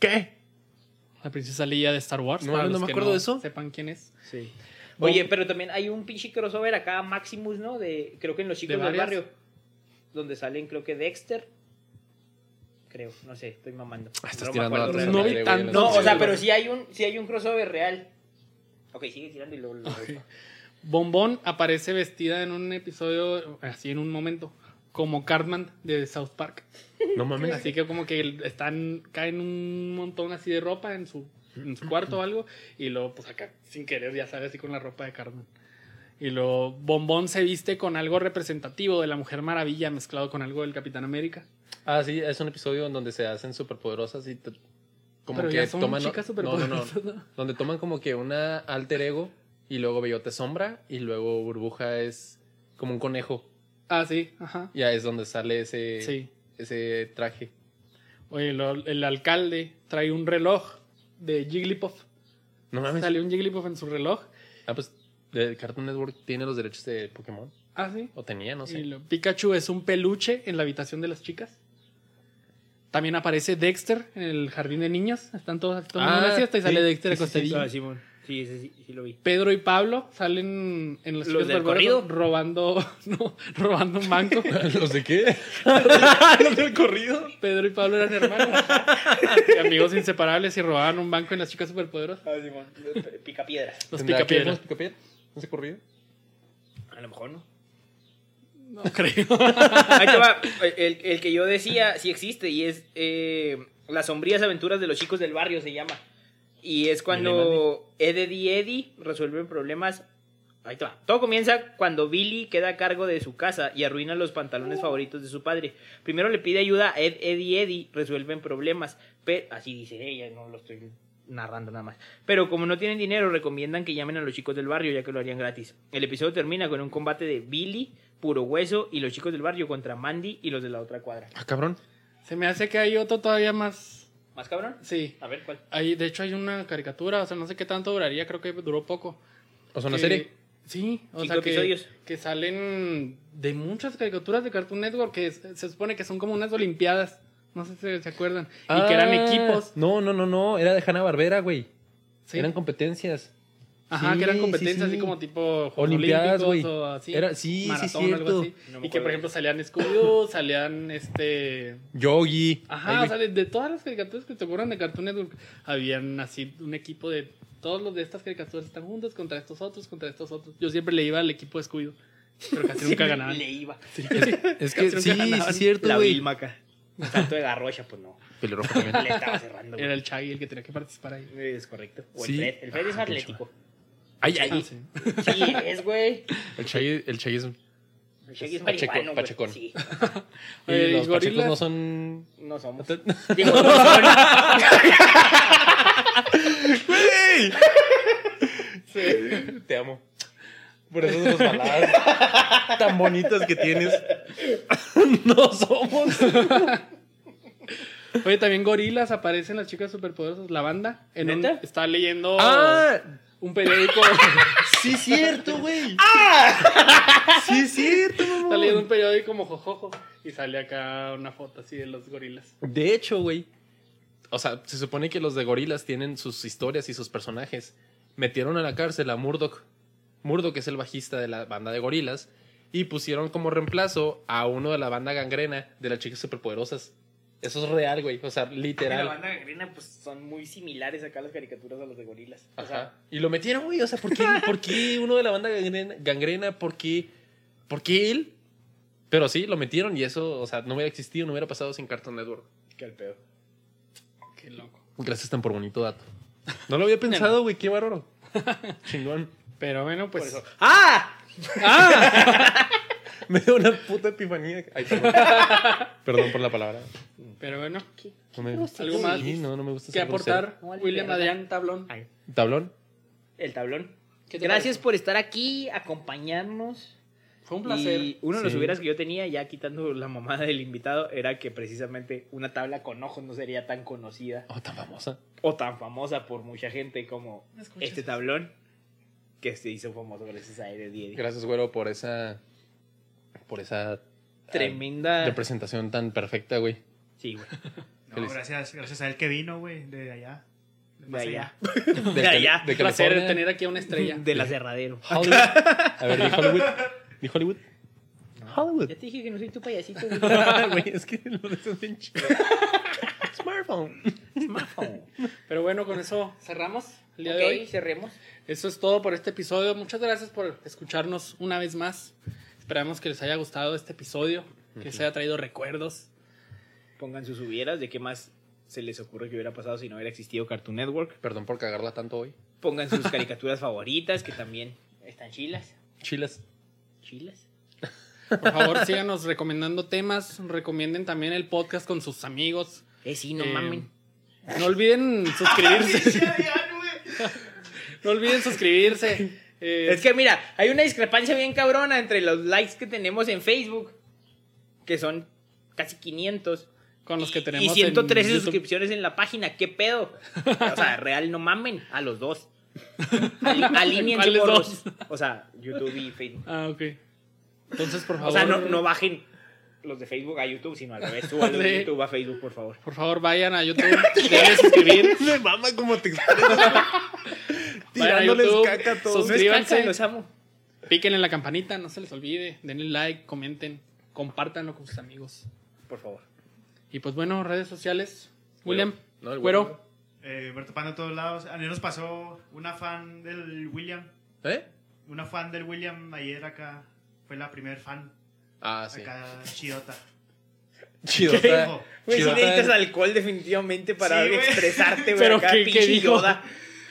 ¿Qué? La princesa Leia de Star Wars. No, para no los me que acuerdo de eso. Sepan quién es. Sí. Oye, pero también hay un pinche crossover acá, Maximus, ¿no? De, creo que en Los Chicos ¿De del varias? Barrio. Donde salen, creo que Dexter. Creo, no sé, estoy mamando. Ah, estás No me acuerdo No vi tanto. O sea, pero sí hay un, sí hay un crossover real. Ok, sigue tirando y luego lo Bombón aparece vestida en un episodio, así en un momento, como Cartman de South Park. No mames. Así que como que están, caen un montón así de ropa en su, en su cuarto o algo. Y luego, pues acá, sin querer, ya sabes, así con la ropa de Cartman. Y luego Bombón se viste con algo representativo de la Mujer Maravilla mezclado con algo del Capitán América. Ah, sí, es un episodio en donde se hacen superpoderosas y como Pero que ya son toman chicas no, no, no, superpoderosas, ¿no? donde toman como que una alter ego y luego Bellote sombra y luego Burbuja es como un conejo. Ah, sí, ajá. Ya es donde sale ese Sí. ese traje. Oye, lo- el alcalde trae un reloj de Jigglypuff. No mames. Salió un Jigglypuff en su reloj. Ah, pues Cartoon Network tiene los derechos de Pokémon Ah, sí. o tenía, no Y sé. lo- Pikachu es un peluche en la habitación de las chicas. También aparece Dexter en el jardín de niños. Están todos tomando Ah, una siesta y sí, sale Dexter sí, sí, sí, acostadillo. Ah, Simón. Sí, ese sí, sí lo vi. Pedro y Pablo salen en los, ¿Los del corrido? robando, no, robando un banco. ¿Los de qué? los del corrido. Pedro y Pablo eran hermanos. Y amigos inseparables y robaban un banco en las chicas superpoderosas. Ah, Simón. Pica piedras. Los ¿Tendrá que ¿No se corrido? A lo mejor no. No creo. Ahí te va. El, el que yo decía sí existe y es eh, Las sombrías aventuras de los chicos del barrio se llama. Y es cuando Eddie y Eddie resuelven problemas. Ahí te va. Todo comienza cuando Billy queda a cargo de su casa y arruina los pantalones favoritos de su padre. Primero le pide ayuda a Ed, Ed y Eddie resuelven problemas. Pero, así dice ella, no lo estoy narrando nada más. Pero como no tienen dinero, recomiendan que llamen a los chicos del barrio ya que lo harían gratis. El episodio termina con un combate de Billy, Puro Hueso y los chicos del barrio contra Mandy y los de la otra cuadra. Ah, cabrón. Se me hace que hay otro todavía más. ¿Más cabrón? Sí. A ver, ¿cuál? Hay, de hecho, hay una caricatura. O sea, no sé qué tanto duraría. Creo que duró poco. O sea, una que- serie. Sí, o Cinco sea que, episodios. que salen de muchas caricaturas de Cartoon Network que se, se supone que son como unas olimpiadas. No sé si se acuerdan. y que eran Ah, equipos. No, no, no, no. Era de Hanna Barbera, güey. Sí. Eran competencias. Ajá, Sí, que eran sí, competencias sí. así como tipo Juegos Olimpiadas, Olímpicos güey. o así. Era- sí, sí, maratón, algo cierto. así. No me y que, por ejemplo, salían Scooby-Doo, salían este... Yogi. Ajá, Ay, o sea, de, de todas las caricaturas que te ocurran de Cartoon Network, habían así un equipo de todos los de estas caricaturas están juntos contra estos otros, contra estos otros. Yo siempre le iba al equipo de Scooby-Doo, pero casi nunca ganaban. Le iba. Es que sí, sí, es cierto, La güey. Vilmaca. Un salto de garrocha, pues no. Pelirrojo también. Le estaba cerrando. Era el Chaggy el que tenía que participar ahí. Es correcto. O Sí. el Fred. El Fred es Ah, atlético. Ay, ay. Ah, sí. Sí, es, güey. El Chaggy, el Chaggy es... El Shaggy es marihuano, pachecón. Sí. Y Oye, ¿y los pachecos gorilas? no son... No somos. Digo, no son. Te amo. Por eso esas baladas tan bonitas que tienes. no somos. Oye, también gorilas aparecen las chicas superpoderosas, la banda. En un, ¿Neta? está leyendo Ah, un periódico. sí cierto, güey. ¡Ah! Sí cierto, está leyendo un periódico mojojojo. Y sale acá una foto así de los gorilas. De hecho, güey. O sea, se supone que los de gorilas tienen sus historias y sus personajes. Metieron a la cárcel a Murdoch. Murdoch es el bajista de la banda de gorilas. Y pusieron como reemplazo a uno de la banda gangrena de las chicas superpoderosas. Eso es real, güey. O sea, La literal. banda gangrena, pues son muy similares acá las caricaturas a los de gorilas. O sea, Ajá. Y lo metieron, güey. O sea, ¿por qué, por qué uno de la banda gangrena? gangrena ¿Por qué? ¿Por qué él? Pero sí, lo metieron y eso, o sea, no hubiera existido, no hubiera pasado sin Cartoon Network. qué al pedo. Qué loco. Gracias tan por bonito dato. No lo había pensado, güey. Qué bárbaro. Chingón. Pero bueno, pues. Por eso. ¡Ah! Me dio una puta epifanía. Ay, perdón. Perdón por la palabra. Pero bueno, No me gusta. ¿Algo más Sí, no, no me gusta ¿qué ser grosero. aportar? William Adrián Tablón. Ay, ¿Tablón? el tablón. ¿Qué te Gracias por estar aquí, acompañarnos. Fue un placer. Y uno de los Sí. hubieras que yo tenía, ya quitando la mamada del invitado, era que precisamente una tabla con ojos no sería tan conocida Oh, tan famosa. o tan famosa por mucha gente como este tablón que se hizo famoso gracias a Eddie Eddie. Gracias, güero, por esa. Por esa. Tremenda. Representación tan perfecta, güey. Sí, güey. No, gracias, gracias a él que vino, güey, de allá. De allá. De, De allá. de Un placer tener aquí a una estrella. Del aserradero. Hollywood. A ver, di Hollywood. Di Hollywood. Hollywood. Ya te dije que no soy tu payasito. güey. Güey, es que lo de bien chido. Smartphone. Smartphone. Pero bueno, con eso cerramos el día ok, de hoy. cerremos. Eso es todo por este episodio. Muchas gracias por escucharnos una vez más. Esperamos que les haya gustado este episodio. que se haya traído recuerdos. Pongan sus hubieras de qué más se les ocurre que hubiera pasado si no hubiera existido Cartoon Network. Perdón por cagarla tanto hoy. Pongan sus caricaturas favoritas que también están chilas. Chilas. Chilas. Por favor, síganos recomendando temas. Recomienden también el podcast con sus amigos. Eh, sí, no Eh, mamen. No olviden suscribirse. No olviden suscribirse. Eh, Es que mira, hay una discrepancia bien cabrona entre los likes que tenemos en Facebook, que son casi 500. con los que y- tenemos. Y en 113 YouTube. suscripciones en la página. ¿Qué pedo? O sea, real, no mamen. A los dos. Alíñense ¿Cuáles morros. dos? O sea, YouTube y Facebook. Ah, ok. Entonces, por favor. O sea, no, no bajen los de Facebook a YouTube, sino al revés. Suban los de Sí. YouTube a Facebook, por favor. Por favor, vayan a YouTube. Denle suscribir. Me mama como te Tirándoles YouTube, caca a todos. Suscríbanse. los amo. Píquenle en la campanita, no se les olvide. Denle like, comenten, compártanlo con sus amigos. Por favor. Y pues bueno, redes sociales. William, No, el. Eh, Berto Pando en todos lados. A mí nos pasó una fan del William. ¿Eh? Una fan del William ayer acá. Fue la primer fan. Ah, sí. Acá, chidota. Chidota. Güey, si necesitas alcohol definitivamente para Sí, expresarte, güey. Pero acá, ¿qué- qué dijo? Yoda.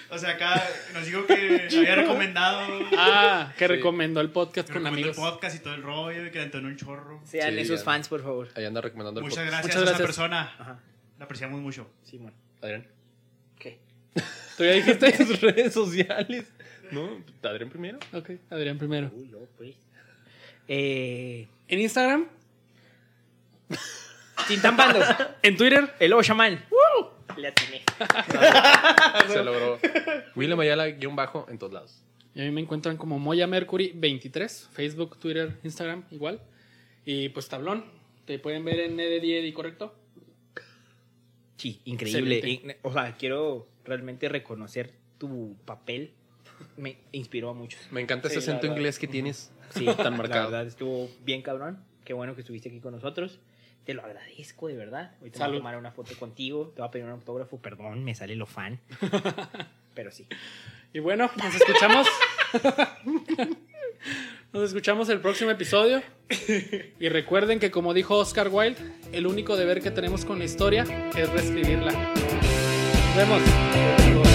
O sea, acá nos dijo que había recomendado. Ah, que Sí. recomendó el podcast que con recomendó amigos. el podcast y todo el rollo y que le entonó un chorro. Sean Sí, esos ya. fans, por favor. Ahí anda recomendando el Muchas podcast. gracias Muchas a esa gracias. persona. Ajá. La apreciamos mucho. Simón. Adrián. ¿Qué? ¿Tú ya dijiste? sus redes sociales. ¿No? ¿Adrián primero? ok, Adrián primero. Uy, no, pues. Eh. En Instagram, Tintampando. en Twitter, El lobo chamán. Le atiné. Se logró. William Ayala, guion bajo, en todos lados. y a mí me encuentran como Moya Mercury 23, Facebook, Twitter, Instagram, igual. Y pues tablón, te pueden ver en ED10 ¿correcto? Sí, increíble. O sea, quiero realmente reconocer tu papel. Me inspiró a muchos. Me encanta ese Sí, la acento inglés que tienes. Sí, Tan La marcado. verdad, estuvo bien cabrón. Qué bueno que estuviste aquí con nosotros. Te lo agradezco, de verdad. Ahorita voy Salud. a tomar una foto contigo. Te voy a pedir un autógrafo. Perdón, me sale lo fan. Pero sí. Y bueno, nos escuchamos. nos escuchamos el próximo episodio. Y recuerden que como dijo Oscar Wilde, el único deber que tenemos con la historia es reescribirla. Nos vemos.